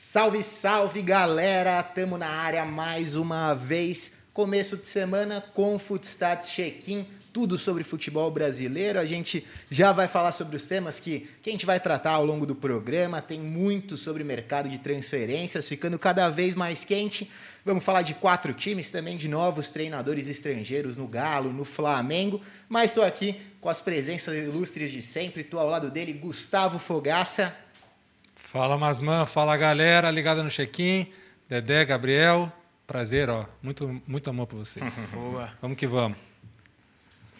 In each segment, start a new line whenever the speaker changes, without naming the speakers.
Salve, salve galera! Tamo na área mais uma vez. Começo de semana com Footstats Check-in, tudo sobre futebol brasileiro. A gente já vai falar sobre os temas que, que a gente vai tratar ao longo do programa. Tem muito sobre mercado de transferências, ficando cada vez mais quente. Vamos falar de quatro times, também de novos treinadores estrangeiros no Galo, no Flamengo. Mas estou aqui com as presenças ilustres de sempre. Estou ao lado dele, Gustavo Fogaça.
Fala Masman, fala galera, ligada no check-in. Dedé, Gabriel, prazer, ó. Muito, muito amor por vocês.
Boa.
Vamos que vamos.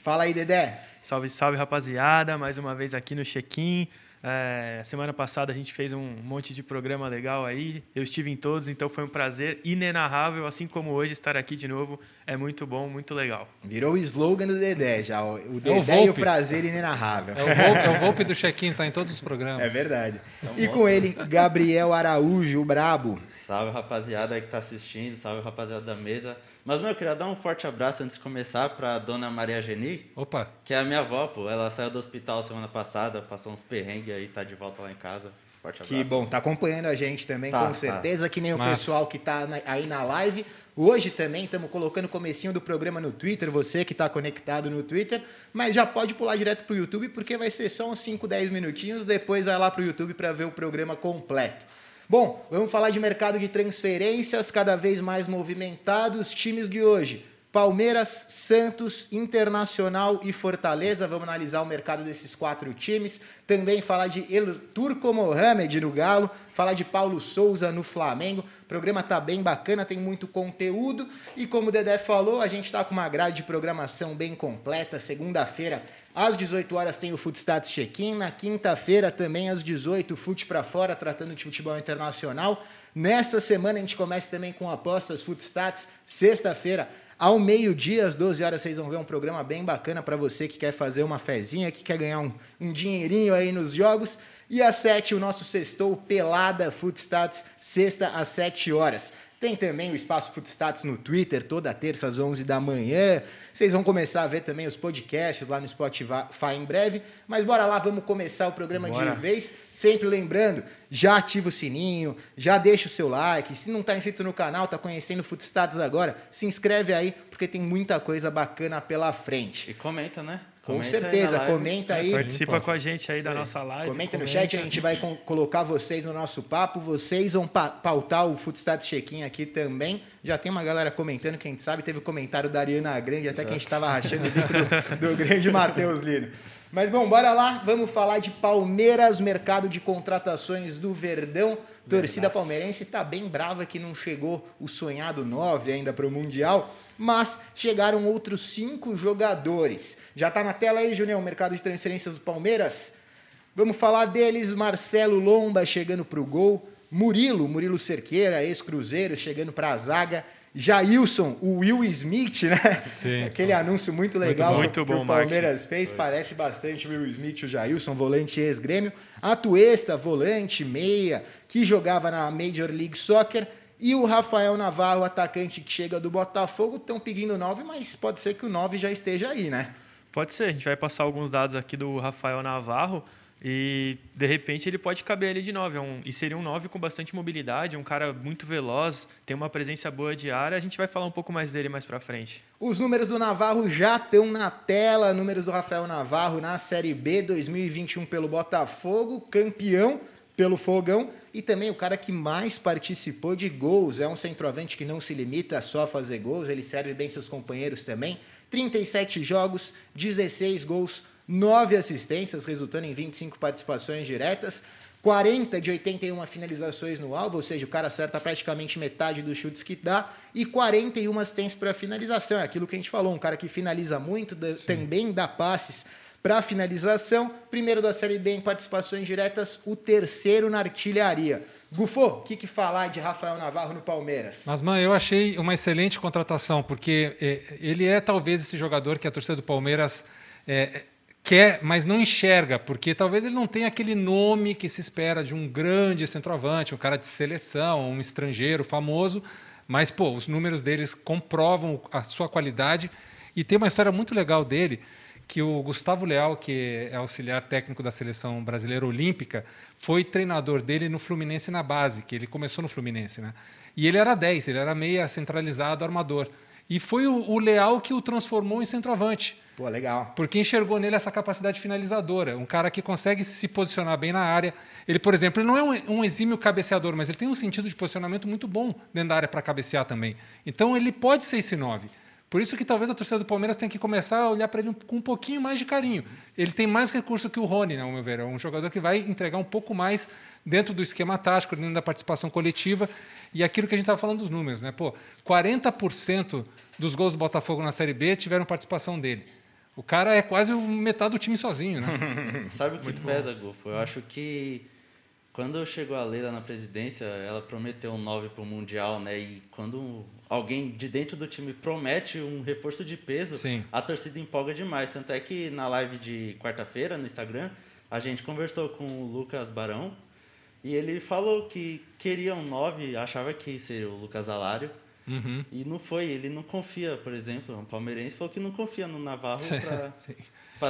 Fala aí, Dedé.
Salve, salve, rapaziada. Mais uma vez aqui no check-in. É, semana passada a gente fez um monte de programa legal aí. Eu estive em todos, então foi um prazer inenarrável, assim como hoje estar aqui de novo. É muito bom, muito legal.
Virou o slogan do Dedé já. O
É o
Dedé e o prazer inenarrável.
É o Volpe, é o Volpe do check-in, tá em todos os programas.
É verdade. E com ele, Gabriel Araújo, o brabo.
Salve rapaziada aí que tá assistindo, salve rapaziada da mesa. Mas, meu, eu queria dar um forte abraço antes de começar pra dona Maria Geni,
Opa,
que é a minha avó, pô. Ela saiu do hospital semana passada, passou uns perrengues aí, tá de volta lá em casa. Forte abraço.
Que bom, tá acompanhando a gente também,
Tá,
com certeza, que nem o
Massa.
pessoal que tá na- aí na live. Hoje também estamos colocando o comecinho do programa no Twitter, você que está conectado no Twitter, mas já pode pular direto pro YouTube, porque vai ser só uns 5, 10 minutinhos, depois vai lá pro YouTube para ver o programa completo. Bom, vamos falar de mercado de transferências, cada vez mais movimentado, os times de hoje. Palmeiras, Santos, Internacional e Fortaleza. Vamos analisar o mercado desses quatro times. Também falar de El Turco Mohamed no Galo. Falar de Paulo Souza no Flamengo. O programa tá bem bacana, tem muito conteúdo. E como o Dedé falou, a gente está com uma grade de programação bem completa. Segunda-feira, às 18 horas, tem o Footstats Check-in. Na quinta-feira, também às 18, Fute para Fora, tratando de futebol internacional. Nessa semana, a gente começa também com apostas Footstats. Sexta-feira, ao meio-dia, às 12 horas, vocês vão ver um programa bem bacana para você que quer fazer uma fezinha, que quer ganhar um, um dinheirinho aí nos jogos. E às 7, o nosso sextou Pelada Footstats, sexta às 7 horas. Tem também o Espaço Footstats no Twitter, toda terça às 11 da manhã. Vocês vão começar a ver também os podcasts lá no Spotify em breve. Mas bora lá, vamos começar o programa
Bora.
de vez. Sempre lembrando, já ativa o sininho, já deixa o seu like. Se não está inscrito no canal, está conhecendo o Footstats agora, se inscreve aí, porque tem muita coisa bacana pela frente.
E comenta, né?
Com certeza, comenta aí.
Participa com a gente aí da nossa live.
Comenta no chat, a gente vai colocar vocês no nosso papo. Vocês vão pa- pautar o Footstats Check-in aqui também. Já tem uma galera comentando, quem sabe. Teve o comentário da Ariana Grande, até que a gente estava rachando o bico do, do grande Matheus Lino. Mas bom, bora lá. Vamos falar de Palmeiras, mercado de contratações do Verdão. Torcida palmeirense está bem brava que não chegou o sonhado 9 ainda para o Mundial. Mas chegaram outros cinco jogadores. Já está na tela aí, Junião, o mercado de transferências do Palmeiras? Vamos falar deles, Marcelo Lomba chegando para o gol, Murilo, Murilo Cerqueira, ex-cruzeiro, chegando para a zaga, Jailson, o Will Smith, né?
Sim.
Aquele anúncio muito legal
bom. Muito
que,
bom,
o Palmeiras fez, parece bastante o Will Smith, o Jailson, volante ex-grêmio, Atuesta, volante, meia, que jogava na Major League Soccer, e o Rafael Navarro, atacante que chega do Botafogo, estão pedindo 9, mas pode ser que o 9 já esteja aí, né?
Pode ser, a gente vai passar alguns dados aqui do Rafael Navarro e de repente ele pode caber ali de 9. É um, e seria um 9 com bastante mobilidade, um cara muito veloz, tem uma presença boa de área. A gente vai falar um pouco mais dele mais pra frente.
Os números do Navarro já estão na tela. Números do Rafael Navarro na Série B 2021 pelo Botafogo, campeão pelo Fogão e também o cara que mais participou de gols. É um centroavante que não se limita só a fazer gols, ele serve bem seus companheiros também. 37 jogos, 16 gols, 9 assistências, resultando em 25 participações diretas. 40 de 81 finalizações no alvo, ou seja, o cara acerta praticamente metade dos chutes que dá, e 41 assistências para finalização. É aquilo que a gente falou, um cara que finaliza muito, dá- também dá passes para finalização. Primeiro da Série B em participações diretas, o terceiro na artilharia. Gufo, o que, que falar de Rafael Navarro no Palmeiras?
Mas, mãe, eu achei uma excelente contratação, porque eh, ele é talvez esse jogador que a torcida do Palmeiras eh, quer, mas não enxerga, porque talvez ele não tenha aquele nome que se espera de um grande centroavante, um cara de seleção, um estrangeiro famoso, mas, pô, os números deles comprovam a sua qualidade. E tem uma história muito legal dele, que o Gustavo Leal, que é auxiliar técnico da seleção brasileira olímpica, foi treinador dele no Fluminense na base, que ele começou no Fluminense, né? E ele era 10, ele era meia centralizado, armador. E foi o, o Leal que o transformou em centroavante.
Pô, legal.
Porque enxergou nele essa capacidade finalizadora. Um cara que consegue se posicionar bem na área. Ele, por exemplo, ele não é um, um exímio cabeceador, mas ele tem um sentido de posicionamento muito bom dentro da área para cabecear também. Então ele pode ser esse 9. Por isso que talvez a torcida do Palmeiras tenha que começar a olhar para ele com um pouquinho mais de carinho. Ele tem mais recurso que o Rony, né, ao meu ver. É um jogador que vai entregar um pouco mais dentro do esquema tático, dentro da participação coletiva. E aquilo que a gente estava falando dos números, né? Pô, 40% dos gols do Botafogo na Série B tiveram participação dele. O cara é quase metade do time sozinho, né?
Sabe o que Muito pesa, Gufo? Eu acho que quando chegou a Leila na presidência, ela prometeu um 9 para o Mundial, né? E quando alguém de dentro do time promete um reforço de peso, Sim. a torcida empolga demais. Tanto é que na live de quarta-feira no Instagram, a gente conversou com o Lucas Barão e ele falou que queria um 9, achava que seria o Lucas Alário. Uhum. E não foi, ele não confia, por exemplo, o palmeirense falou que não confia no Navarro para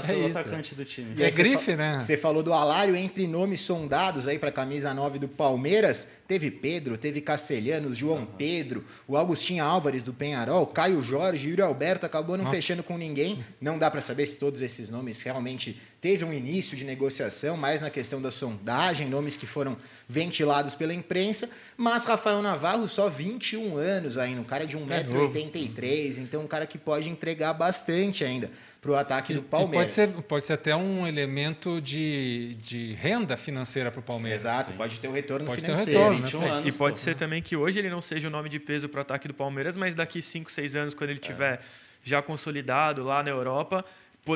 Ser é o atacante do time.
E é grife, né?
Você falou do Alário entre nomes sondados aí para a camisa 9 do Palmeiras. Teve Pedro, teve Castelhanos, João uhum. Pedro, o Agostinho Álvares do Penharol, Caio Jorge, Yuri Alberto acabou não Nossa. fechando com ninguém. Não dá para saber se todos esses nomes realmente teve um início de negociação, mais na questão da sondagem, nomes que foram ventilados pela imprensa, mas Rafael Navarro só 21 anos ainda, um cara de 1,83m, é então um cara que pode entregar bastante ainda para o ataque do Palmeiras.
Pode ser, pode ser até um elemento de, de renda financeira para o Palmeiras.
Exato, sim. pode ter um retorno pode financeiro.
Ter um retorno, né? anos, e pode pô, ser também que hoje ele não seja o nome de peso para o ataque do Palmeiras, mas daqui 5, 6 anos, quando ele tiver é. já consolidado lá na Europa,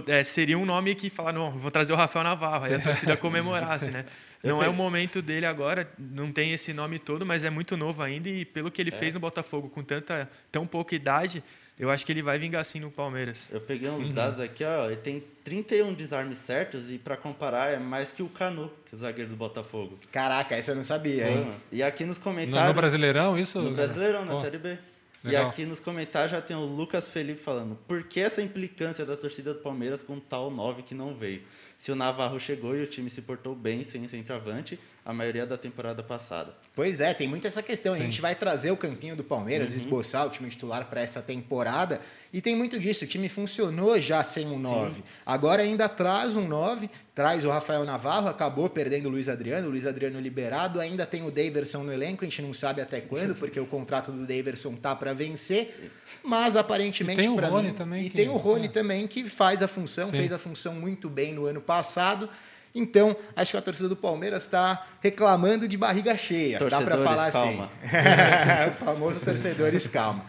é, seria um nome que falar, não, vou trazer o Rafael Navarro, aí a torcida comemorasse, né? Não é o momento dele agora, não tem esse nome todo, mas é muito novo ainda e pelo que ele é. fez no Botafogo com tanta tão pouca idade, eu acho que ele vai vingar sim no Palmeiras.
Eu peguei uns uhum. dados aqui, ó. Ele tem 31 desarmes certos e, para comparar, é mais que o Canu, que é o zagueiro do Botafogo.
Caraca, essa eu não sabia, hein?
E aqui nos comentários. No,
no Brasileirão, isso?
No Brasileirão, na Série B. Legal. E aqui nos comentários já tem o Lucas Felipe falando: por que essa implicância da torcida do Palmeiras com tal 9 que não veio? Se o Navarro chegou e o time se portou bem sem centroavante, a maioria da temporada passada.
Pois é, tem muito essa questão. Sim. A gente vai trazer o campinho do Palmeiras, uhum. esboçar o time titular para essa temporada. E tem muito disso. O time funcionou já sem um 9. Sim. Agora ainda traz um 9, traz o Rafael Navarro, acabou perdendo o Luiz Adriano, o Luiz Adriano liberado, ainda tem o Daverson no elenco, a gente não sabe até quando, porque o contrato do Daverson tá para vencer. Mas aparentemente.
E tem o Rony
mim,
também.
E que... tem o Rony é. também, que faz a função, Sim. fez a função muito bem no ano passado. Então, acho que a torcida do Palmeiras está reclamando de barriga cheia.
Torcedores,
Dá para falar
calma.
assim. o famoso torcedores calma.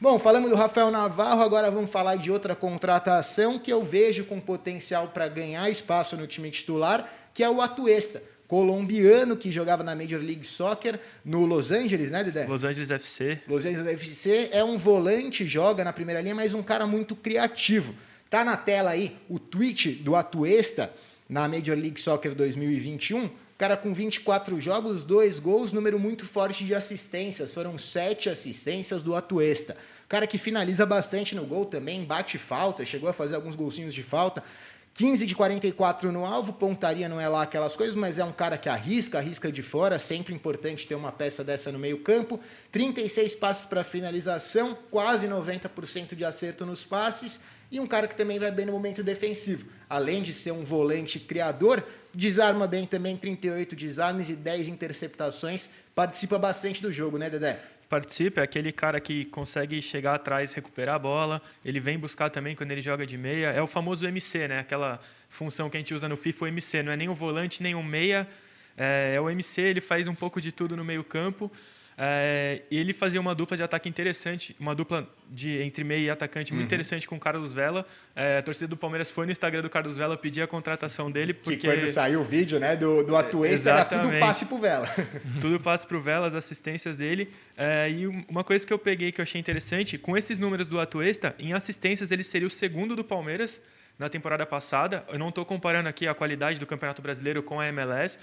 Bom, falamos do Rafael Navarro, agora vamos falar de outra contratação que eu vejo com potencial para ganhar espaço no time titular, que é o Atuesta, colombiano que jogava na Major League Soccer no Los Angeles, né, Dedé?
Los Angeles FC.
Los Angeles FC é um volante, joga na primeira linha, mas um cara muito criativo. Tá na tela aí o tweet do Atuesta na Major League Soccer 2021. Cara com 24 jogos, dois gols, número muito forte de assistências. Foram sete assistências do Atuesta. Cara que finaliza bastante no gol também, bate falta, chegou a fazer alguns golzinhos de falta. 15 de 44 no alvo, pontaria não é lá aquelas coisas, mas é um cara que arrisca, arrisca de fora, sempre importante ter uma peça dessa no meio-campo. 36 passes para finalização, quase 90% de acerto nos passes e um cara que também vai bem no momento defensivo. Além de ser um volante criador, desarma bem também 38 desarmes e 10 interceptações. Participa bastante do jogo, né, Dedé?
Participa, é aquele cara que consegue chegar atrás, recuperar a bola. Ele vem buscar também quando ele joga de meia. É o famoso MC, né? Aquela função que a gente usa no FIFA, o MC. Não é nem o volante, nem o meia. É, é o MC, ele faz um pouco de tudo no meio campo. É, ele fazia uma dupla de ataque interessante, uma dupla de entre meio e atacante muito uhum. interessante com o Carlos Vela. É, a torcida do Palmeiras foi no Instagram do Carlos Vela pedir a contratação dele. Porque...
Que quando saiu o vídeo né, do, do Atuesta, era tudo passe pro Vela.
tudo passe pro Vela, as assistências dele. É, e uma coisa que eu peguei que eu achei interessante, com esses números do Atuesta, em assistências ele seria o segundo do Palmeiras na temporada passada. Eu não estou comparando aqui a qualidade do Campeonato Brasileiro com a MLS,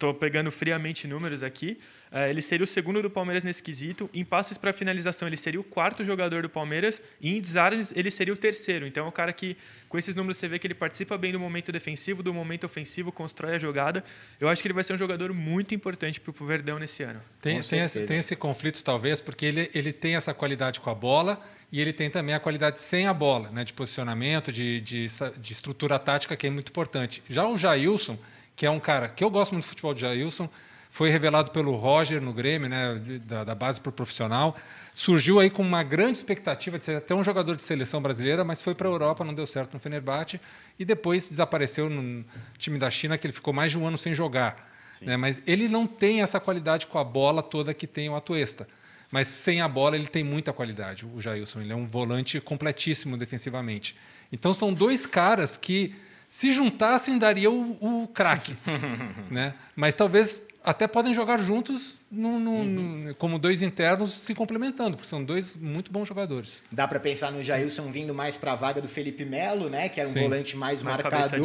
Estou pegando friamente números aqui. Uh, ele seria o segundo do Palmeiras nesse quesito. Em passes para finalização, ele seria o quarto jogador do Palmeiras. E em desarmes, ele seria o terceiro. Então, é um cara que, com esses números, você vê que ele participa bem do momento defensivo, do momento ofensivo, constrói a jogada. Eu acho que ele vai ser um jogador muito importante para o Verdão nesse ano.
Tem, tem esse, tem, esse, conflito, talvez, porque ele, ele tem essa qualidade com a bola e ele tem também a qualidade sem a bola, né, de posicionamento, de, de, de estrutura tática, que é muito importante. Já o Jailson, que é um cara que eu gosto muito do futebol de Jailson foi revelado pelo Roger no Grêmio, né, da, da base para o profissional. Surgiu aí com uma grande expectativa de ser até um jogador de seleção brasileira, mas foi para a Europa, não deu certo no Fenerbahçe e depois desapareceu no time da China, que ele ficou mais de um ano sem jogar. Né? Mas ele não tem essa qualidade com a bola toda que tem o Atuesta. Mas sem a bola ele tem muita qualidade, o Jailson. Ele é um volante completíssimo defensivamente. Então são dois caras que, se juntassem, daria o, o craque. né? Mas talvez até podem jogar juntos no, no, uhum. no, como dois internos se complementando, porque são dois muito bons jogadores.
Dá para pensar no Jailson vindo mais para a vaga do Felipe Melo, né, que era um Sim. volante mais, mais marcador.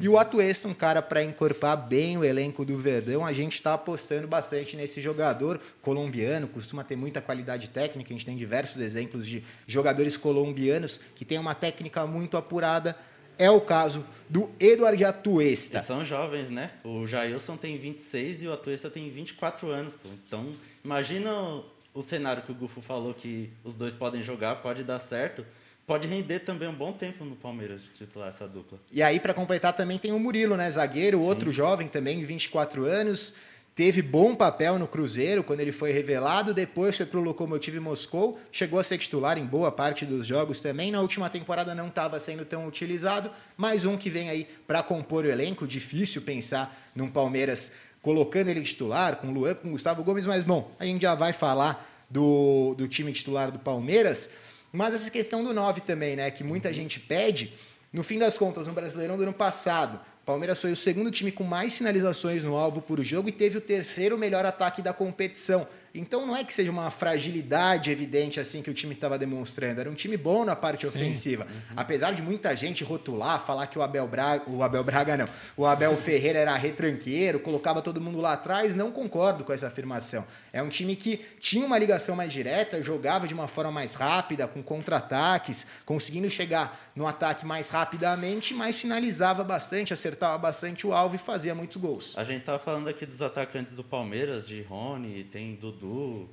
E o Atuesta, um cara para encorpar bem o elenco do Verdão. A gente está apostando bastante nesse jogador colombiano, costuma ter muita qualidade técnica. A gente tem diversos exemplos de jogadores colombianos que têm uma técnica muito apurada é o caso do Eduardo Atuesta.
E são jovens, né? O Jailson tem 26 e o Atuesta tem 24 anos. Pô. Então, imagina o, o cenário que o Gufo falou que os dois podem jogar, pode dar certo. Pode render também um bom tempo no Palmeiras titular essa dupla.
E aí, para completar, também tem o Murilo, né? Zagueiro, Sim. outro jovem também, 24 anos teve bom papel no Cruzeiro quando ele foi revelado, depois foi para o Lokomotiv Moscou, chegou a ser titular em boa parte dos jogos também. Na última temporada não estava sendo tão utilizado, mais um que vem aí para compor o elenco. Difícil pensar num Palmeiras colocando ele titular, com Luan, com Gustavo Gomes, mas bom, a gente já vai falar do, do time titular do Palmeiras. Mas essa questão do 9 também, né, que muita gente pede, no fim das contas, no Brasileirão do ano passado, Palmeiras foi o segundo time com mais finalizações no alvo por jogo e teve o terceiro melhor ataque da competição. Então não é que seja uma fragilidade evidente assim que o time estava demonstrando. Era um time bom na parte Sim. ofensiva. Uhum. Apesar de muita gente rotular, falar que o Abel Braga, o Abel Braga não, o Abel Ferreira era retranqueiro, colocava todo mundo lá atrás, não concordo com essa afirmação. É um time que tinha uma ligação mais direta, jogava de uma forma mais rápida, com contra-ataques, conseguindo chegar no ataque mais rapidamente, mas finalizava bastante, acertava bastante o alvo e fazia muitos gols.
A gente estava falando aqui dos atacantes do Palmeiras, de Rony, tem Dudu Dudu.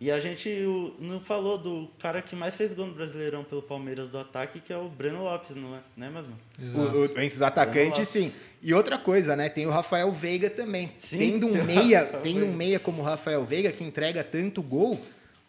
E a gente não falou do cara que mais fez gol no Brasileirão pelo Palmeiras do ataque, que é o Breno Lopes, não é? Né, mesmo?
O, o, entre os atacantes, sim. E outra coisa, né? Tem o Rafael Veiga também. Sim, tendo um meia, tendo um meia como o Rafael Veiga que entrega tanto gol,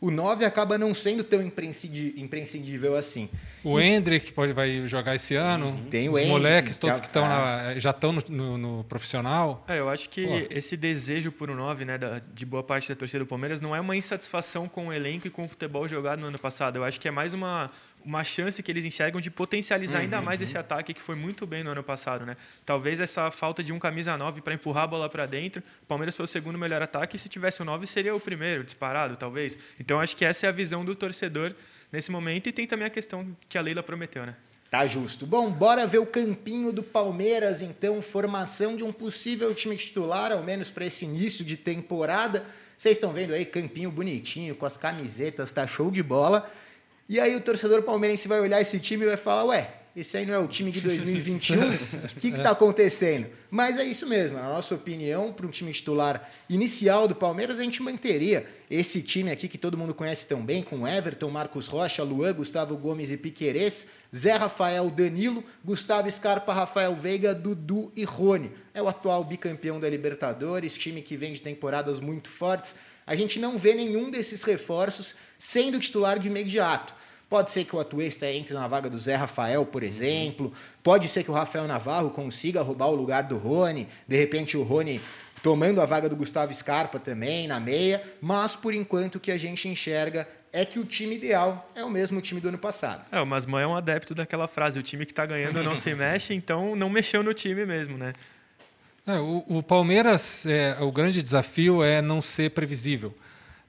o 9 acaba não sendo tão imprescindível assim.
O e... Hendrick pode, vai jogar esse ano. Uhum. Tem o Os Hendrick, moleques todos que, estão é... já estão no, no, no, profissional.
É, eu acho que Pô. esse desejo por um 9, né, da, de boa parte da torcida do Palmeiras, não é uma insatisfação com o elenco e com o futebol jogado no ano passado. Eu acho que é mais uma uma chance que eles enxergam de potencializar uhum, ainda mais uhum. esse ataque que foi muito bem no ano passado, né? Talvez essa falta de um camisa 9 para empurrar a bola para dentro, o Palmeiras foi o segundo melhor ataque e se tivesse o 9 seria o primeiro, disparado, talvez. Então acho que essa é a visão do torcedor nesse momento e tem também a questão que a Leila prometeu, né?
Tá justo. Bom, bora ver o campinho do Palmeiras, então, formação de um possível time titular, ao menos para esse início de temporada. Vocês estão vendo aí, campinho bonitinho, com as camisetas, tá show de bola. E aí o torcedor palmeirense vai olhar esse time e vai falar, ué, esse aí não é o time de 2021? O que está acontecendo? Mas é isso mesmo, na nossa opinião, para um time titular inicial do Palmeiras, a gente manteria esse time aqui que todo mundo conhece tão bem, com Everton, Marcos Rocha, Luan, Gustavo Gomes e Piquerez, Zé Rafael, Danilo, Gustavo Scarpa, Rafael Veiga, Dudu e Rony. É o atual bicampeão da Libertadores, time que vem de temporadas muito fortes. A gente não vê nenhum desses reforços sendo titular de imediato. Pode ser que o Atuesta entre na vaga do Zé Rafael, por exemplo. Pode ser que o Rafael Navarro consiga roubar o lugar do Rony. De repente, o Rony tomando a vaga do Gustavo Scarpa também na meia. Mas, por enquanto, o que a gente enxerga é que o time ideal é o mesmo time do ano passado.
É, o é um adepto daquela frase: o time que está ganhando não se mexe, então não mexeu no time mesmo, né?
É, o, o, Palmeiras, é, o grande desafio é não ser previsível.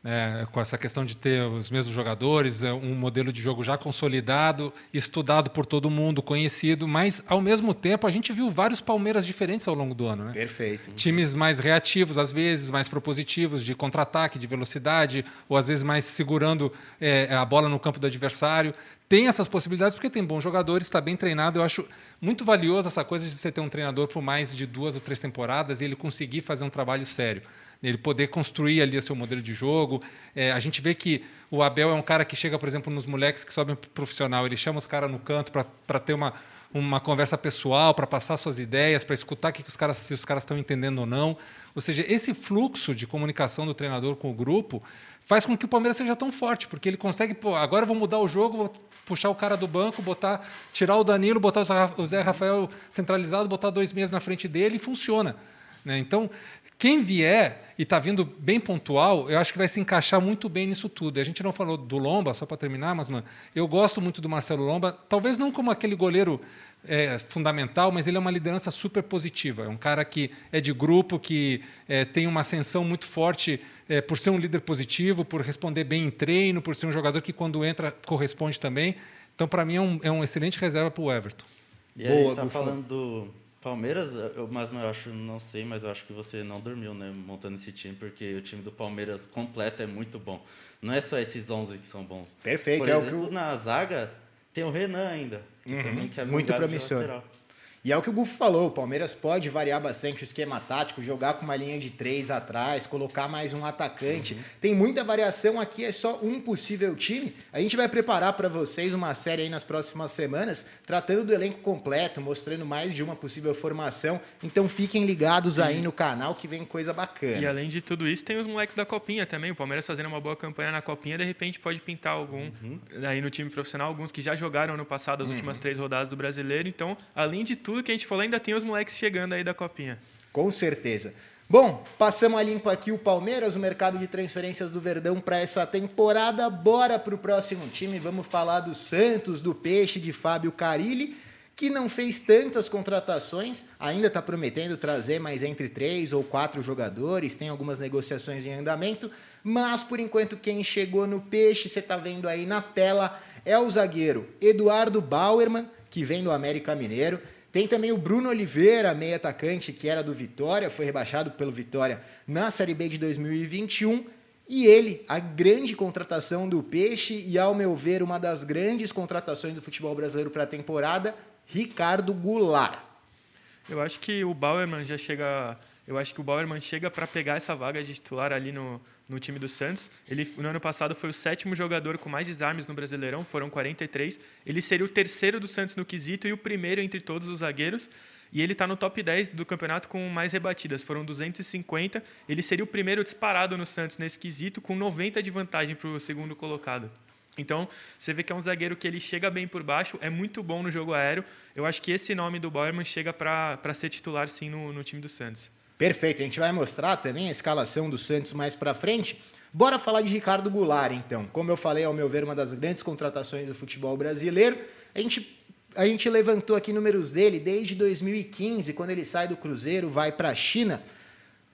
É, com essa questão de ter os mesmos jogadores, é, um modelo de jogo já consolidado, estudado por todo mundo, conhecido, mas ao mesmo tempo a gente viu vários Palmeiras diferentes ao longo do ano. Né?
Perfeito.
Times mais reativos, às vezes, mais propositivos, de contra-ataque, de velocidade, ou às vezes mais segurando é, a bola no campo do adversário. Tem essas possibilidades porque tem bons jogadores, está bem treinado. Eu acho muito valioso essa coisa de você ter um treinador por mais de duas ou três temporadas e ele conseguir fazer um trabalho sério ele poder construir ali o seu modelo de jogo. É, a gente vê que o Abel é um cara que chega, por exemplo, nos moleques que sobem profissional, ele chama os caras no canto para ter uma, uma conversa pessoal, para passar suas ideias, para escutar que, que os caras, se os caras estão entendendo ou não. Ou seja, esse fluxo de comunicação do treinador com o grupo faz com que o Palmeiras seja tão forte, porque ele consegue, pô, agora vou mudar o jogo, vou puxar o cara do banco, botar, tirar o Danilo, botar o Zé Rafael centralizado, botar dois meses na frente dele e funciona. Né? Então, quem vier e está vindo bem pontual, eu acho que vai se encaixar muito bem nisso tudo. A gente não falou do Lomba, só para terminar, mas mano, eu gosto muito do Marcelo Lomba, talvez não como aquele goleiro é, fundamental, mas ele é uma liderança super positiva. É um cara que é de grupo, que é, tem uma ascensão muito forte é, por ser um líder positivo, por responder bem em treino, por ser um jogador que, quando entra, corresponde também. Então, para mim, é um, é um excelente reserva para o Everton.
E aí, Boa, tá falando do Palmeiras, eu, mas eu acho, não sei, mas eu acho que você não dormiu, né, montando esse time, porque o time do Palmeiras completo é muito bom. Não é só esses 11 que são bons.
Perfeito.
Por
é
exemplo, o que... na zaga tem o Renan ainda, que uhum, também que é
muito promissor. E é o que o Gufo falou, o Palmeiras pode variar bastante o esquema tático, jogar com uma linha de três atrás, colocar mais um atacante. Uhum. Tem muita variação aqui, é só um possível time. A gente vai preparar para vocês uma série aí nas próximas semanas, tratando do elenco completo, mostrando mais de uma possível formação. Então fiquem ligados aí no canal que vem coisa bacana.
E além de tudo isso, tem os moleques da Copinha também. O Palmeiras fazendo uma boa campanha na Copinha, de repente pode pintar algum uhum. aí no time profissional, alguns que já jogaram no passado as uhum. últimas três rodadas do brasileiro. Então, além de tudo, tudo que a gente falou, ainda tem os moleques chegando aí da copinha.
Com certeza. Bom, passamos a limpo aqui o Palmeiras, o mercado de transferências do Verdão para essa temporada. Bora para o próximo time. Vamos falar do Santos, do Peixe, de Fábio Carilli, que não fez tantas contratações, ainda está prometendo trazer mais entre três ou quatro jogadores, tem algumas negociações em andamento, mas por enquanto quem chegou no Peixe, você está vendo aí na tela, é o zagueiro Eduardo Bauerman, que vem do América Mineiro. Tem também o Bruno Oliveira, meio atacante, que era do Vitória, foi rebaixado pelo Vitória na Série B de 2021. E ele, a grande contratação do Peixe e, ao meu ver, uma das grandes contratações do futebol brasileiro para a temporada, Ricardo Goulart.
Eu acho que o Bauerman já chega. Eu acho que o Bauerman chega para pegar essa vaga de titular ali no, no time do Santos. Ele, no ano passado, foi o sétimo jogador com mais desarmes no Brasileirão, foram 43. Ele seria o terceiro do Santos no quesito e o primeiro entre todos os zagueiros. E ele está no top 10 do campeonato com mais rebatidas, foram 250. Ele seria o primeiro disparado no Santos nesse quesito, com 90 de vantagem para o segundo colocado. Então, você vê que é um zagueiro que ele chega bem por baixo, é muito bom no jogo aéreo. Eu acho que esse nome do Bauerman chega para ser titular, sim, no, no time do Santos.
Perfeito, a gente vai mostrar também a escalação do Santos mais para frente. Bora falar de Ricardo Goulart, então. Como eu falei, ao meu ver, uma das grandes contratações do futebol brasileiro. A gente, a gente levantou aqui números dele desde 2015, quando ele sai do Cruzeiro, vai para a China.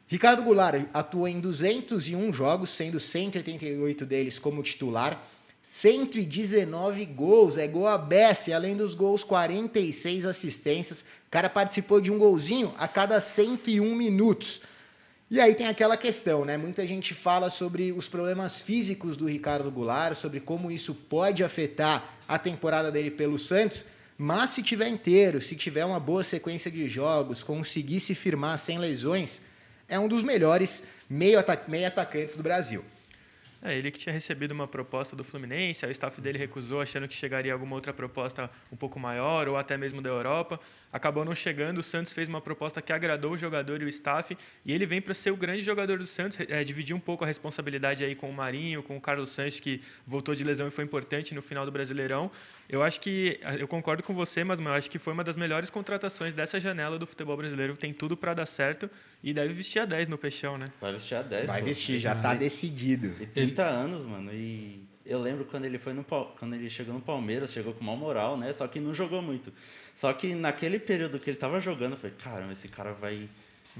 Ricardo Goulart atuou em 201 jogos, sendo 188 deles como titular. 119 gols, é gol a Bessi, além dos gols, 46 assistências. O cara participou de um golzinho a cada 101 minutos. E aí tem aquela questão, né? Muita gente fala sobre os problemas físicos do Ricardo Goulart, sobre como isso pode afetar a temporada dele pelo Santos, mas se tiver inteiro, se tiver uma boa sequência de jogos, conseguir se firmar sem lesões, é um dos melhores meio, meio atacantes do Brasil.
É, ele que tinha recebido uma proposta do Fluminense, o staff dele recusou, achando que chegaria alguma outra proposta um pouco maior, ou até mesmo da Europa. Acabou não chegando, o Santos fez uma proposta que agradou o jogador e o staff, e ele vem para ser o grande jogador do Santos, é, dividir um pouco a responsabilidade aí com o Marinho, com o Carlos Sanches, que voltou de lesão e foi importante no final do Brasileirão. Eu acho que, eu concordo com você, mas eu acho que foi uma das melhores contratações dessa janela do futebol brasileiro, tem tudo para dar certo, e deve vestir a 10 no Peixão, né?
Vai vestir a 10.
Vai pô. vestir, já está decidido.
E 30 ele... anos, mano, e eu lembro quando ele foi no quando ele chegou no Palmeiras, chegou com mal moral, né? Só que não jogou muito. Só que naquele período que ele estava jogando, eu falei, caramba, esse cara vai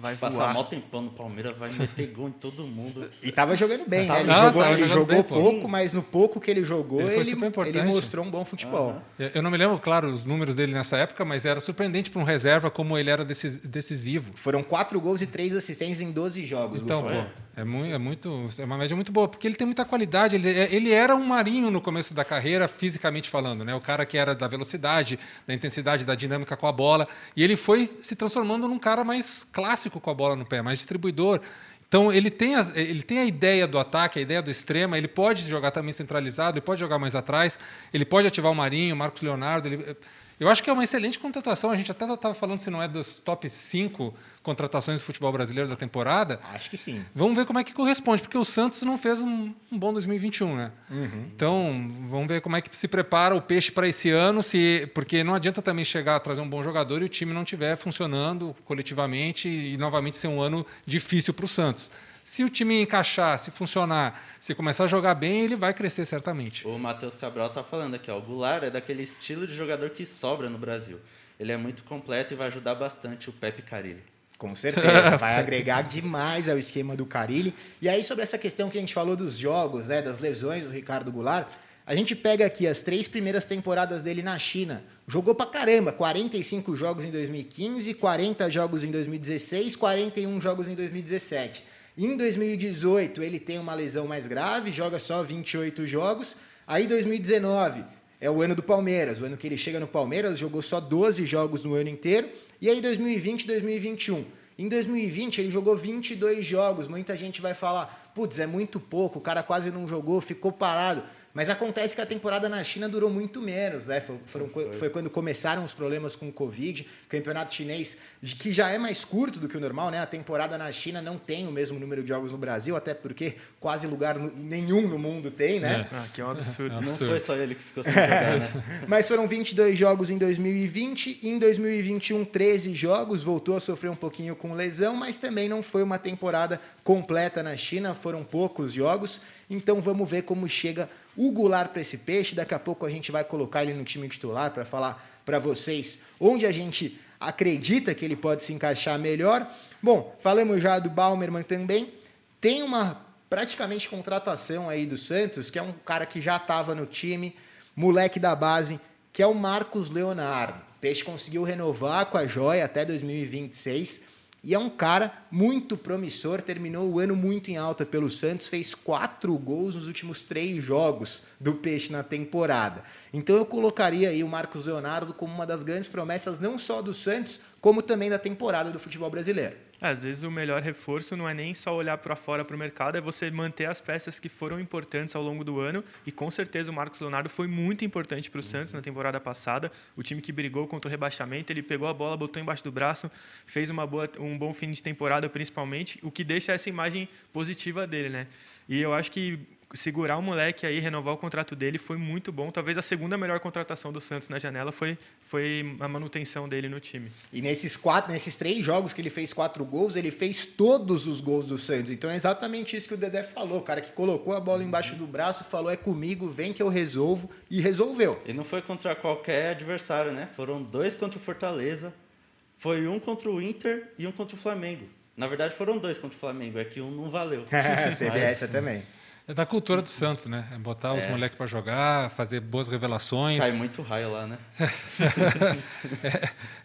Vai
Passar
voar.
mal tempão no Palmeiras, vai meter gol em todo mundo.
E tava jogando bem, né? Ele
Não,
jogou,
tava
ele jogou
bem, pô.
pouco, mas no pouco que ele jogou,
Ele
ele,
foi super importante.
ele mostrou um bom futebol.
Eu- Eu não me lembro, claro, os números dele nessa época, mas era surpreendente para um reserva como ele era decis- decisivo.
Foram quatro gols e três assistências em 12 jogos.
Então, pô, é, muito, é, muito, é uma média muito boa, porque ele tem muita qualidade. Ele, é- ele era um marinho no começo da carreira, fisicamente falando, né? O cara que era da velocidade, da intensidade, da dinâmica com a bola. E ele foi se transformando num cara mais clássico com a bola no pé, mais distribuidor. Então ele tem, as- ele tem a ideia do ataque, a ideia do extrema, ele pode jogar também centralizado, ele pode jogar mais atrás, ele pode ativar o Marinho, o Marcos Leonardo. ele- eu acho que é uma excelente contratação. A gente até estava falando se não é dos top 5 contratações do futebol brasileiro da temporada.
Acho que sim.
Vamos ver como é que corresponde, porque o Santos não fez um, um bom 2021, né? Então, vamos ver como é que se prepara o peixe para esse ano, se porque não adianta também chegar a trazer um bom jogador e o time não estiver funcionando coletivamente e novamente ser um ano difícil para o Santos. Se o time encaixar, se funcionar, se começar a jogar bem, ele vai crescer certamente.
O Matheus Cabral tá falando aqui, ó. O Goulart é daquele estilo de jogador que sobra no Brasil. Ele é muito completo e vai ajudar bastante o Pepe Carilli.
Com certeza, vai agregar demais ao esquema do Carilli. E aí, sobre essa questão que a gente falou dos jogos, né, das lesões do Ricardo Goulart, a gente pega aqui as três primeiras temporadas dele na China. Jogou pra caramba, 45 jogos em 2015, 40 jogos em 2016, 41 jogos em 2017. Em 2018, ele tem uma lesão mais grave, joga só 28 jogos. Aí, 2019, é o ano do Palmeiras, o ano que ele chega no Palmeiras, jogou só 12 jogos no ano inteiro. E aí 2020, 2021. Em 2020 ele jogou 22 jogos. Muita gente vai falar, putz, é muito pouco, o cara quase não jogou, ficou parado. Mas acontece que a temporada na China durou muito menos, né? Foi, foram, foi quando começaram os problemas com o Covid. O campeonato chinês, que já é mais curto do que o normal, né? A temporada na China não tem o mesmo número de jogos no Brasil, até porque quase lugar no- nenhum no mundo tem, né?
Ah, que é um absurdo.
É.
Não
Absurdo.
foi só ele que ficou sem jogar, né?
Mas foram 22 jogos em 2020, em 2021 13 jogos, voltou a sofrer um pouquinho com lesão, mas também não foi uma temporada completa na China, foram poucos jogos. Então vamos ver como chega o Goulart para esse peixe. Daqui a pouco a gente vai colocar ele no time titular para falar para vocês onde a gente acredita que ele pode se encaixar melhor. Bom, falamos já do Balmerman também. Tem uma praticamente contratação aí do Santos, que é um cara que já estava no time, moleque da base, que é o Marcos Leonardo. O Peixe conseguiu renovar com a joia até 2026 e é um cara muito promissor, terminou o ano muito em alta pelo Santos, fez quatro gols nos últimos três jogos do Peixe na temporada. Então eu colocaria aí o Marcos Leonardo como uma das grandes promessas, não só do Santos, como também da temporada do futebol brasileiro.
Às vezes o melhor reforço não é nem só olhar para fora para o mercado, é você manter as peças que foram importantes ao longo do ano. E com certeza o Marcos Leonardo foi muito importante para o Santos na temporada passada. O time que brigou contra o rebaixamento, ele pegou a bola, botou embaixo do braço, fez uma boa, um bom fim de temporada principalmente, o que deixa essa imagem positiva dele, né? E eu acho que segurar o moleque aí, renovar o contrato dele foi muito bom. Talvez a segunda melhor contratação do Santos na janela foi, foi a manutenção dele no time.
E nesses quatro, nesses três jogos que ele fez quatro gols, ele fez todos os gols do Santos. Então é exatamente isso que o Dedé falou. O cara que colocou a bola embaixo do braço, falou: é comigo, vem que eu resolvo. E resolveu.
E não foi contra qualquer adversário, né? Foram dois contra o Fortaleza, foi um contra o Inter e um contra o Flamengo. Na verdade, foram dois contra o Flamengo, é que um não valeu.
Teve
Mas-
essa também.
É da cultura do Santos, né? É botar os
É.
moleques para jogar, fazer boas revelações.
Cai muito raio lá, né?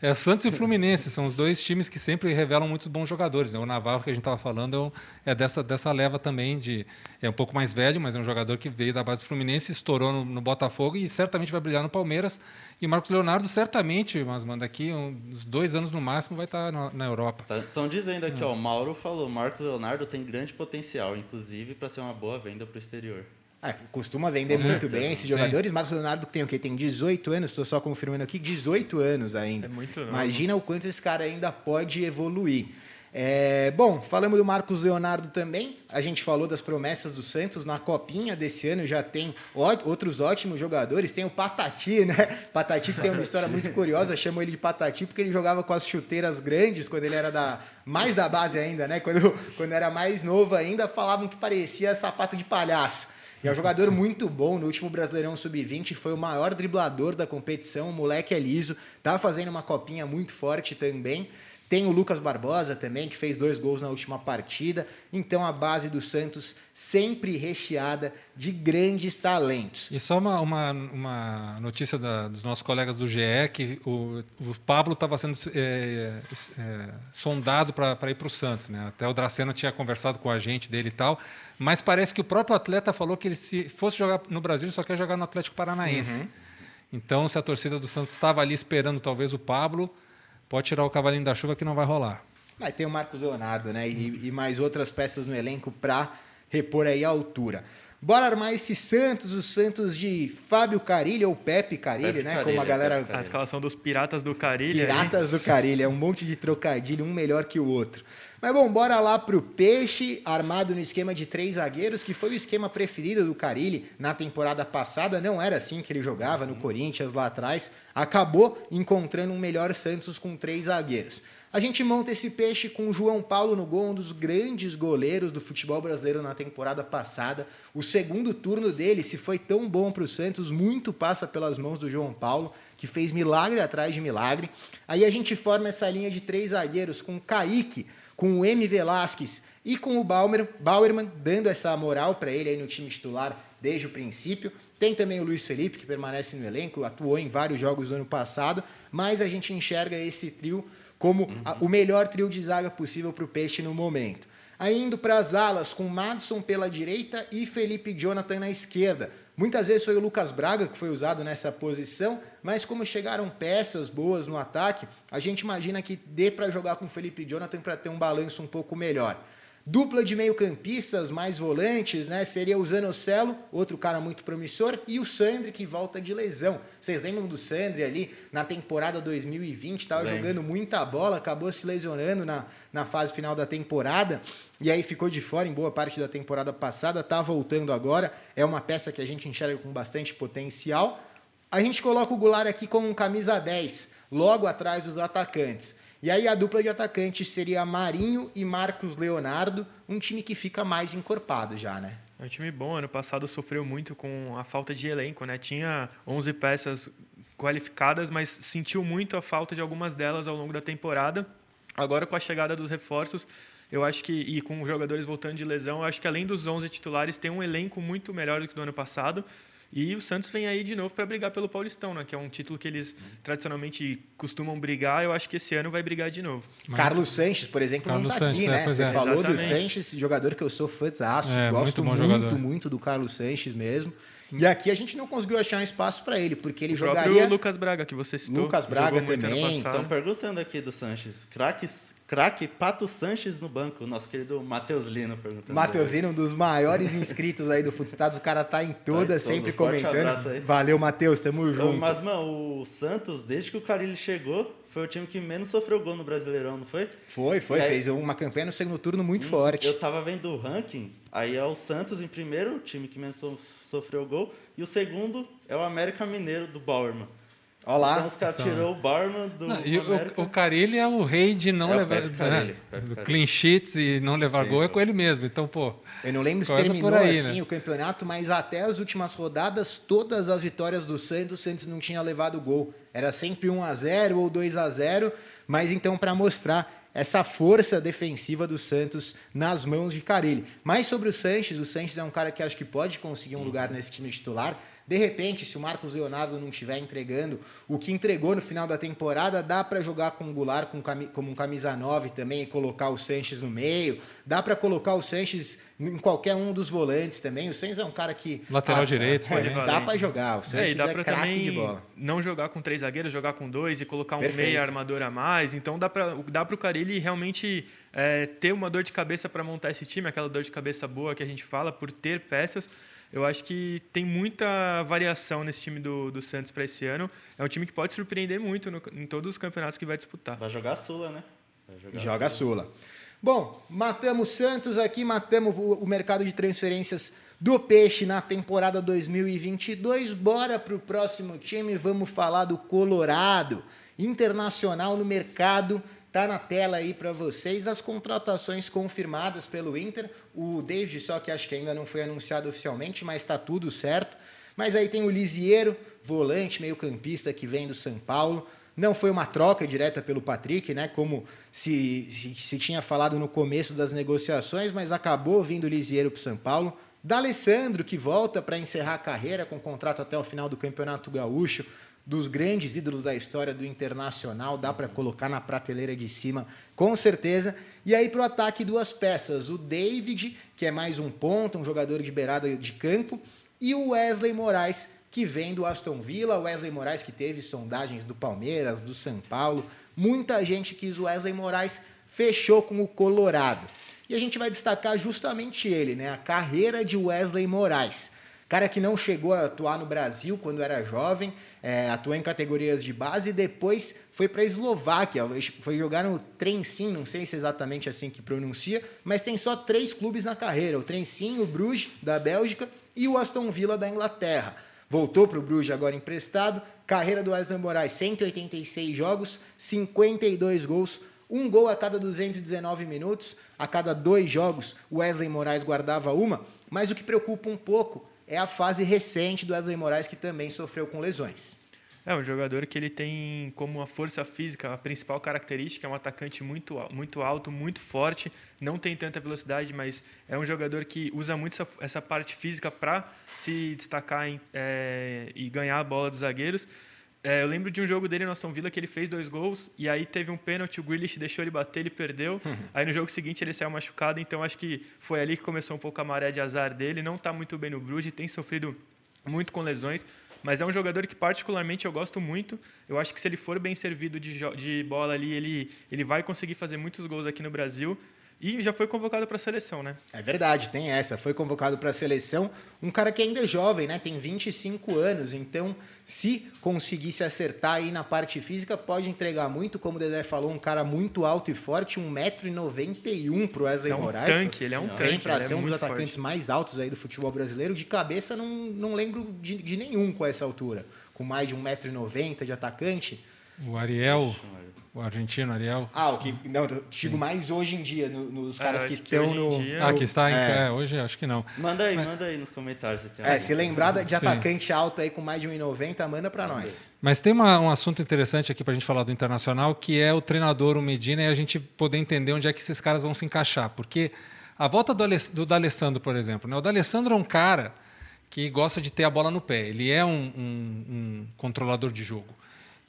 É, o Santos e o Fluminense são os dois times que sempre revelam muitos bons jogadores. Né? O Navarro que a gente estava falando é é dessa, dessa leva também de é um pouco mais velho, mas é um jogador que veio da base do Fluminense, estourou no, no Botafogo e certamente vai brilhar no Palmeiras. E o Marcos Leonardo certamente, mas manda aqui uns dois anos no máximo vai estar na, na Europa.
Estão dizendo aqui, ó, o Mauro falou, Marcos Leonardo tem grande potencial, inclusive para ser uma boa venda para o exterior.
Ah, costuma vender
Com
muito
certeza.
bem esses
Sim.
jogadores. Marcos Leonardo tem o quê? Tem 18 anos, estou só confirmando aqui, 18 anos ainda.
É muito novo.
Imagina o quanto esse cara ainda pode evoluir. É, bom, falamos do Marcos Leonardo também. A gente falou das promessas do Santos na copinha desse ano. Já tem ó- outros ótimos jogadores. Tem o Patati, né? Patati tem uma história muito curiosa. Chamam ele de Patati porque ele jogava com as chuteiras grandes quando ele era da mais da base ainda, né? Quando, quando era mais novo ainda, falavam que parecia sapato de palhaço. E é um jogador muito bom. No último Brasileirão Sub-20 foi o maior driblador da competição. O moleque é liso, tá fazendo uma copinha muito forte também. Tem o Lucas Barbosa também, que fez dois gols na última partida. Então a base do Santos sempre recheada de grandes talentos.
E só uma, uma, uma notícia da, dos nossos colegas do GE, que o, o Pablo estava sendo é, é, sondado para ir para o Santos. Né? Até o Dracena tinha conversado com a gente dele e tal. Mas parece que o próprio atleta falou que ele, se fosse jogar no Brasil, ele só quer jogar no Atlético Paranaense. Uhum. Então, se a torcida do Santos estava ali esperando talvez o Pablo, pode tirar o cavalinho da chuva que não vai rolar.
Vai ter o Marcos Leonardo, né? E, e mais outras peças no elenco para repor aí a altura. Bora armar esse Santos, o Santos de Fábio Carilho ou Pepe Carilho, Pepe né? Carilho, Como a galera.
A escalação dos Piratas do Carilho.
Piratas aí. do Carilho, é um monte de trocadilho, um melhor que o outro. Mas bom, bora lá pro Peixe, armado no esquema de três zagueiros, que foi o esquema preferido do Carilli na temporada passada. Não era assim que ele jogava no Corinthians lá atrás. Acabou encontrando um melhor Santos com três zagueiros. A gente monta esse peixe com o João Paulo no gol, um dos grandes goleiros do futebol brasileiro na temporada passada. O segundo turno dele, se foi tão bom para o Santos, muito passa pelas mãos do João Paulo, que fez milagre atrás de milagre. Aí a gente forma essa linha de três zagueiros com Kaique, com o M. Velasquez e com o Baumer, Bauerman, dando essa moral para ele aí no time titular desde o princípio. Tem também o Luiz Felipe, que permanece no elenco, atuou em vários jogos do ano passado, mas a gente enxerga esse trio como uhum. a, o melhor trio de zaga possível para o Peixe no momento. Aí indo para as alas, com Madison pela direita e Felipe Jonathan na esquerda. Muitas vezes foi o Lucas Braga que foi usado nessa posição, mas como chegaram peças boas no ataque, a gente imagina que dê para jogar com o Felipe Jonathan para ter um balanço um pouco melhor. Dupla de meio-campistas, mais volantes, né? Seria o Zanocelo, outro cara muito promissor, e o Sandri, que volta de lesão. Vocês lembram do Sandri ali na temporada 2020? Estava jogando muita bola, acabou se lesionando na, na fase final da temporada, e aí ficou de fora em boa parte da temporada passada, está voltando agora. É uma peça que a gente enxerga com bastante potencial. A gente coloca o Goulart aqui como um camisa 10, logo atrás dos atacantes. E aí a dupla de atacantes seria Marinho e Marcos Leonardo, um time que fica mais encorpado já, né?
É um time bom, ano passado sofreu muito com a falta de elenco, né? Tinha 11 peças qualificadas, mas sentiu muito a falta de algumas delas ao longo da temporada. Agora com a chegada dos reforços, eu acho que e com os jogadores voltando de lesão, eu acho que além dos 11 titulares tem um elenco muito melhor do que do ano passado. E o Santos vem aí de novo para brigar pelo Paulistão, né? Que é um título que eles tradicionalmente costumam brigar. Eu acho que esse ano vai brigar de novo.
Carlos Sanches, por exemplo, Carlos não está aqui, né? É, Você é. falou Exatamente. do Sanches, jogador que eu sou fãzaço. É, gosto muito, muito, muito, do Carlos Sanches mesmo. E aqui a gente não conseguiu achar um espaço para ele, porque ele o jogaria.
O Lucas Braga, que você citou.
Lucas Braga também.
Estão perguntando aqui do Sanches. Craques Craque Pato Sanches no banco, nosso querido Matheus Lino perguntando.
Matheus Lino, um dos maiores inscritos aí do Futestados, o cara tá em toda, sempre comentando. Valeu, Matheus, tamo junto.
Mas, mano, o Santos, desde que o Carilli chegou, foi o time que menos sofreu gol no Brasileirão, não foi?
Foi, foi. Aí, fez uma campanha no segundo turno muito hum, forte.
Eu tava vendo o ranking, aí é o Santos em primeiro, o time que menos sofreu gol, e o segundo é o América Mineiro do Bauerman.
Olá.
Então os caras então. tirou o Barman do. Não,
e o, o Carilli é o rei de não é levar. Né? Clean sheets e não levar Sim, gol é com ele mesmo. Então, pô.
Eu não lembro se terminou aí, assim né? o campeonato, mas até as últimas rodadas, todas as vitórias do Santos, o Santos não tinha levado gol. Era sempre 1 a 0 ou 2 a 0 mas então para mostrar essa força defensiva do Santos nas mãos de Carilli. Mas sobre o Sanches, o Sanches é um cara que acho que pode conseguir um lugar nesse time titular. De repente, se o Marcos Leonardo não estiver entregando o que entregou no final da temporada, dá para jogar com o Goulart como um camisa 9 também e colocar o Sanches no meio. Dá para colocar o Sanches em qualquer um dos volantes também. O Sanches é um cara que.
Lateral ah, direito,
é, Dá para jogar. O Sanches é, dá
é craque de bola. Não jogar com três zagueiros, jogar com dois e colocar um Perfeito. meia armador a mais. Então dá para dá o Carilli realmente é, ter uma dor de cabeça para montar esse time, aquela dor de cabeça boa que a gente fala, por ter peças. Eu acho que tem muita variação nesse time do, do Santos para esse ano. É um time que pode surpreender muito no, em todos os campeonatos que vai disputar.
Vai jogar a Sula, né?
Jogar Joga a Sula. Sula. Bom, matamos Santos aqui, matamos o, o mercado de transferências do Peixe na temporada 2022. Bora para o próximo time, vamos falar do Colorado. Internacional no mercado Tá na tela aí para vocês as contratações confirmadas pelo Inter. O David só que acho que ainda não foi anunciado oficialmente, mas está tudo certo. Mas aí tem o Lisiero, volante, meio-campista que vem do São Paulo. Não foi uma troca direta pelo Patrick, né? Como se, se, se tinha falado no começo das negociações, mas acabou vindo o Lisieiro para o São Paulo. D'Alessandro, que volta para encerrar a carreira com contrato até o final do Campeonato Gaúcho, dos grandes ídolos da história do Internacional, dá para colocar na prateleira de cima, com certeza. E aí para o ataque, duas peças: o David, que é mais um ponto, um jogador de beirada de campo, e o Wesley Moraes, que vem do Aston Villa. Wesley Moraes, que teve sondagens do Palmeiras, do São Paulo. Muita gente quis o Wesley Moraes, fechou com o Colorado. E a gente vai destacar justamente ele, né? A carreira de Wesley Moraes. Cara que não chegou a atuar no Brasil quando era jovem, é, atuou em categorias de base e depois foi para a Eslováquia, foi jogar no Trensin, não sei se é exatamente assim que pronuncia, mas tem só três clubes na carreira: o Trensin, o Bruges da Bélgica e o Aston Villa da Inglaterra. Voltou para o Bruges agora emprestado. Carreira do Wesley Moraes: 186 jogos, 52 gols, um gol a cada 219 minutos. A cada dois jogos, Wesley Moraes guardava uma. Mas o que preocupa um pouco é a fase recente do Wesley Moraes, que também sofreu com lesões.
É um jogador que ele tem como a força física a principal característica, é um atacante muito, muito alto, muito forte, não tem tanta velocidade, mas é um jogador que usa muito essa, essa parte física para se destacar em, é, e ganhar a bola dos zagueiros. É, eu lembro de um jogo dele no Aston Villa que ele fez dois gols e aí teve um pênalti, o Grealish deixou ele bater, ele perdeu. Uhum. Aí no jogo seguinte ele saiu machucado, então acho que foi ali que começou um pouco a maré de azar dele. Não está muito bem no Bruges, tem sofrido muito com lesões, mas é um jogador que particularmente eu gosto muito. Eu acho que se ele for bem servido de, de bola ali, ele, ele vai conseguir fazer muitos gols aqui no Brasil. E já foi convocado para a seleção, né?
É verdade, tem essa. Foi convocado para a seleção. Um cara que ainda é jovem, né? Tem 25 anos. Então, se conseguir se acertar aí na parte física, pode entregar muito. Como o Dedé falou, um cara muito alto e forte, 1,91m para o Wesley
é um
Moraes.
Tanque, ele é um tanque.
Tem para
é
ser um dos
forte.
atacantes mais altos aí do futebol brasileiro. De cabeça, não, não lembro de, de nenhum com essa altura. Com mais de 1,90m de atacante.
O Ariel. O argentino Ariel.
Ah, o que. Não, eu digo mais hoje em dia, no, nos
É,
caras
eu
que estão no.
dia-
Ah, que está em.
É.
É, hoje acho que não.
Manda aí, manda aí nos comentários. Se tem
É, se lembrar de
Sim.
atacante alto aí com mais de 1,90, manda pra nós.
Mas tem uma- um assunto interessante aqui para a gente falar do Internacional, que é o treinador, o Medina, e a gente poder entender onde é que esses caras vão se encaixar. Porque a volta do, do D'Alessandro, por exemplo, né? o D'Alessandro é um cara que gosta de ter a bola no pé. Ele é um, um- um controlador de jogo.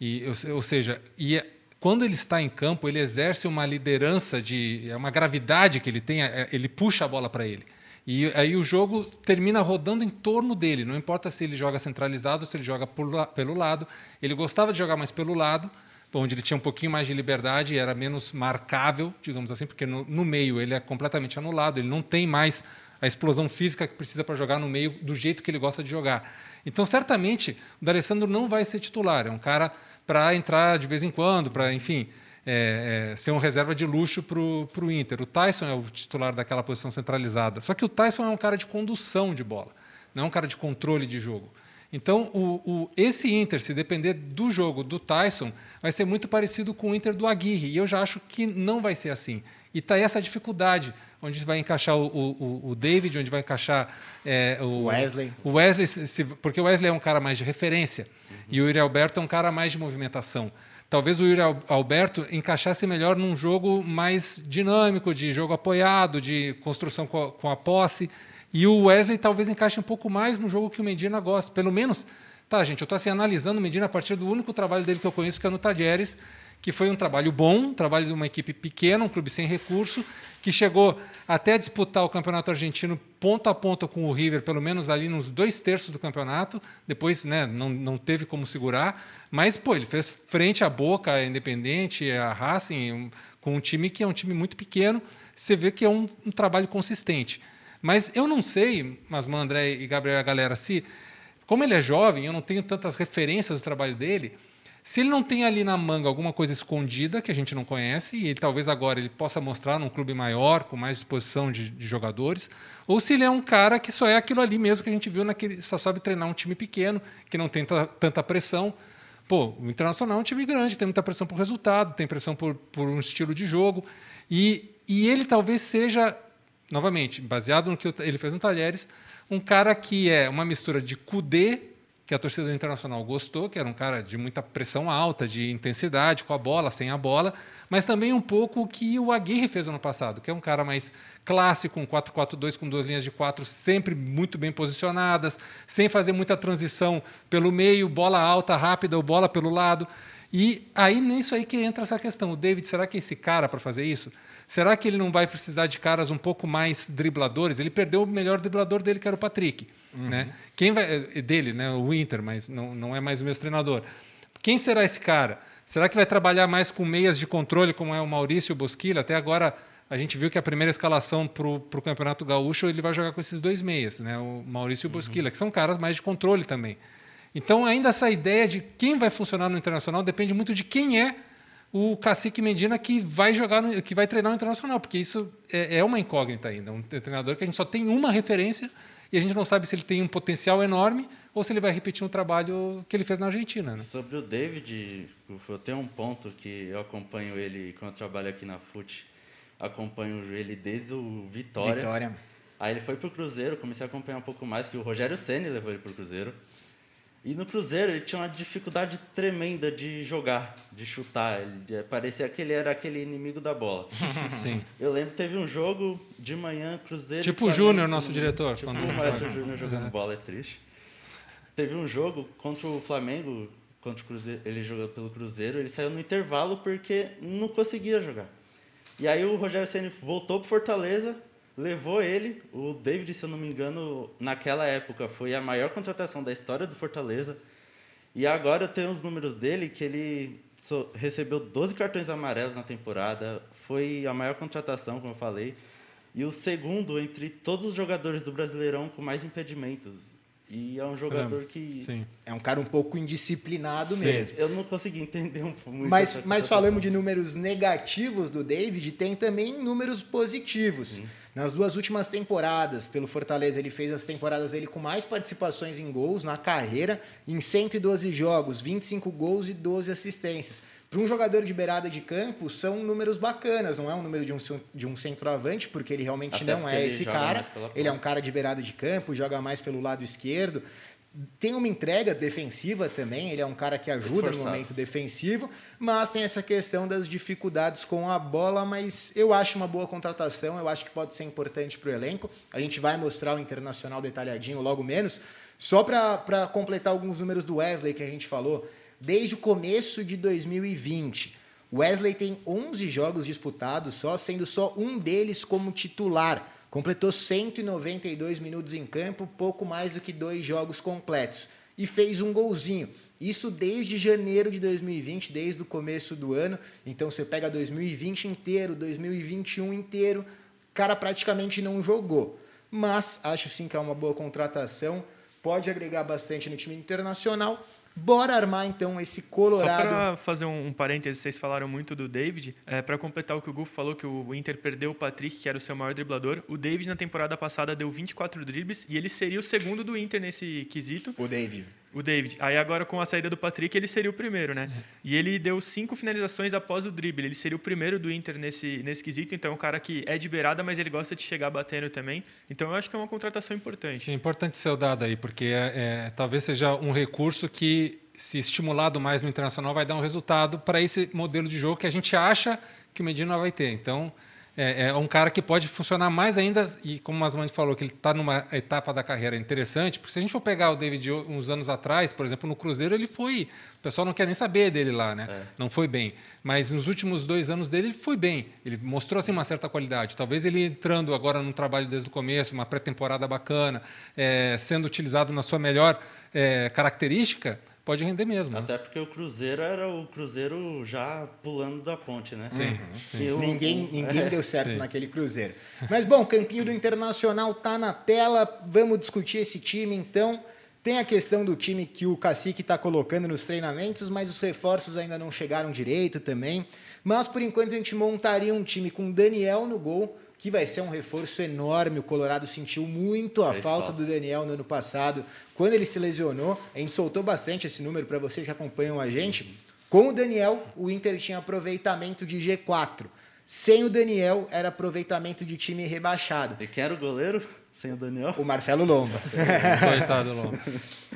E, ou, seja, e é- quando ele está em campo, ele exerce uma liderança, de é uma gravidade que ele tem, é- ele puxa a bola para ele. E aí o jogo termina rodando em torno dele. Não importa se ele joga centralizado, se ele joga por pelo lado. Ele gostava de jogar mais pelo lado, onde ele tinha um pouquinho mais de liberdade, era menos marcável, digamos assim, porque no, no meio ele é completamente anulado. Ele não tem mais a explosão física que precisa para jogar no meio do jeito que ele gosta de jogar. Então, certamente, o D'Alessandro não vai ser titular. É um cara para entrar de vez em quando, para, enfim, é, é, ser um reserva de luxo para o Inter. O Tyson é o titular daquela posição centralizada. Só que o Tyson é um cara de condução de bola, não é um cara de controle de jogo. Então, o, o, esse Inter, se depender do jogo do Tyson, vai ser muito parecido com o Inter do Aguirre. E eu já acho que não vai ser assim. E está essa dificuldade, onde vai encaixar o, o, o David, onde vai encaixar é, o
Wesley.
O Wesley, se- porque o Wesley é um cara mais de referência e o Yuri Alberto é um cara mais de movimentação. Talvez o Yuri Al- Alberto encaixasse melhor num jogo mais dinâmico, de jogo apoiado, de construção com a, com a posse. E o Wesley talvez encaixe um pouco mais no jogo que o Medina gosta. Pelo menos, tá, gente, eu estou assim, analisando o Medina a partir do único trabalho dele que eu conheço, que é no Tadieres, que foi um trabalho bom, um trabalho de uma equipe pequena, um clube sem recurso, que chegou até disputar o campeonato argentino ponta a ponta com o River, pelo menos ali nos dois terços do campeonato. Depois, né, não, não teve como segurar, mas pô, ele fez frente à Boca, a Independente, a Racing, um- com um time que é um time muito pequeno. Você vê que é um, um trabalho consistente. Mas eu não sei, Masman, André e Gabriel, a galera, se como ele é jovem, eu não tenho tantas referências do trabalho dele. Se ele não tem ali na manga alguma coisa escondida que a gente não conhece, e ele, talvez agora ele possa mostrar num clube maior, com mais disposição de, de jogadores, ou se ele é um cara que só é aquilo ali mesmo que a gente viu naquele. Só sabe treinar um time pequeno, que não tem ta- tanta pressão. Pô, o Internacional é um time grande, tem muita pressão por resultado, tem pressão por, por um estilo de jogo. E, e ele talvez seja, novamente, baseado no que ele fez no Talheres, um cara que é uma mistura de Kudê que a torcida do Internacional gostou, que era um cara de muita pressão alta, de intensidade, com a bola, sem a bola, mas também um pouco o que o Aguirre fez ano passado, que é um cara mais clássico, um 4-4-2 com duas linhas de quatro sempre muito bem posicionadas, sem fazer muita transição pelo meio, bola alta, rápida ou bola pelo lado. E aí nisso aí que entra essa questão. O David, será que é esse cara para fazer isso? Será que ele não vai precisar de caras um pouco mais dribladores? Ele perdeu o melhor driblador dele, que era o Patrick. Uhum. Né? Quem vai, é dele, né? o Inter, mas não, não é mais o mesmo treinador. Quem será esse cara? Será que vai trabalhar mais com meias de controle, como é o Maurício e o Bosquilha? Até agora a gente viu que a primeira escalação para o Campeonato Gaúcho ele vai jogar com esses dois meias, né? o Maurício e o Bosquilha, uhum. que são caras mais de controle também. Então, ainda essa ideia de quem vai funcionar no Internacional depende muito de quem é o cacique Medina que vai jogar, no, que vai treinar no Internacional, porque isso é, é uma incógnita ainda. Um treinador que a gente só tem uma referência e a gente não sabe se ele tem um potencial enorme ou se ele vai repetir um trabalho que ele fez na Argentina. Né?
Sobre o David, eu tenho um ponto que eu acompanho ele quando eu trabalho aqui na FUT. Acompanho ele desde o Vitória. Vitória. Aí ele foi para o Cruzeiro, comecei a acompanhar um pouco mais, que o Rogério Ceni levou ele para o Cruzeiro. E no Cruzeiro ele tinha uma dificuldade tremenda de jogar, de chutar. Ele, parecia que ele era aquele inimigo da bola.
Sim.
Eu lembro que teve um jogo de manhã, Cruzeiro.
Tipo o Júnior, nosso diretor.
Tipo o Maestro Júnior jogando bola, é triste. Teve um jogo contra o Flamengo, contra o Cruzeiro, ele jogou pelo Cruzeiro, ele saiu no intervalo porque não conseguia jogar. E aí o Rogério Ceni voltou para Fortaleza, levou ele. O David, se eu não me engano, naquela época foi a maior contratação da história do Fortaleza. E agora eu tenho os números dele que ele recebeu 12 cartões amarelos na temporada, foi a maior contratação, como eu falei, e o segundo entre todos os jogadores do Brasileirão com mais impedimentos. E é um jogador que.
Sim. É um cara um pouco indisciplinado Sim. mesmo.
Eu não consegui entender um
muito. Mas, mas falamos de números negativos do David, tem também números positivos. Sim. Nas duas últimas temporadas, pelo Fortaleza, ele fez as temporadas ele com mais participações em gols na carreira, em 112 jogos, 25 gols e 12 assistências. Para um jogador de beirada de campo, são números bacanas, não é um número de um, de um centroavante, porque ele realmente Até não é esse cara. Ele é um cara de beirada de campo, joga mais pelo lado esquerdo. Tem uma entrega defensiva também, ele é um cara que ajuda Esforçado. no momento defensivo, mas tem essa questão das dificuldades com a bola, mas eu acho uma boa contratação, eu acho que pode ser importante para o elenco. A gente vai mostrar o Internacional detalhadinho logo menos. Só para completar alguns números do Wesley que a gente falou, desde o começo de 2020. Wesley tem 11 jogos disputados só, sendo só um deles como titular. Completou 192 minutos em campo, pouco mais do que dois jogos completos. E fez um golzinho. Isso desde janeiro de 2020, desde o começo do ano. Então você pega 2020 inteiro, 2021 inteiro, o cara praticamente não jogou. Mas acho sim que é uma boa contratação, pode agregar bastante no time internacional Bora armar então esse Colorado. Só
para fazer um, um parênteses, vocês falaram muito do David. É, para completar o que o Gufo falou, que o Inter perdeu o Patrick, que era o seu maior driblador. O David na temporada passada deu 24 dribles e ele seria o segundo do Inter nesse quesito.
O David.
O David. Aí agora com a saída do Patrick, ele seria o primeiro, né? E ele deu cinco finalizações após o drible. Ele seria o primeiro do Inter nesse, nesse quesito. Então é um cara que é de beirada, mas ele gosta de chegar batendo também. Então eu acho que é uma contratação importante.
É importante ser dado aí, porque é, é, talvez seja um recurso que, se estimulado mais no internacional, vai dar um resultado para esse modelo de jogo que a gente acha que o Medina vai ter. Então é, é, um cara que pode funcionar mais ainda, e como o Masmani falou, que ele está numa etapa da carreira interessante, porque se a gente for pegar o David uns anos atrás, por exemplo, no Cruzeiro, ele foi. O pessoal não quer nem saber dele lá, né? É. Não foi bem. Mas nos últimos dois anos dele, ele foi bem. Ele mostrou assim, uma certa qualidade. Talvez ele entrando agora no trabalho desde o começo, uma pré-temporada bacana, é, sendo utilizado na sua melhor é, característica pode render mesmo.
Né? Até porque o Cruzeiro era o Cruzeiro já pulando da ponte, né?
Sim. Uhum. ninguém ninguém é, deu certo sim. naquele Cruzeiro. Mas bom, Campinho do Internacional tá na tela. Vamos discutir esse time então. Tem a questão do time que o Cacique está colocando nos treinamentos, mas os reforços ainda não chegaram direito também. Mas por enquanto a gente montaria um time com Daniel no gol, que vai ser um reforço enorme. O Colorado sentiu muito a falta do Daniel no ano passado. Quando ele se lesionou, a gente soltou bastante esse número para vocês que acompanham a gente. Com o Daniel, o Inter tinha aproveitamento de G4. Sem o Daniel, era aproveitamento de time rebaixado.
E quem era o goleiro? sem o Daniel.
O Marcelo Lomba.
Coitado, Lomba.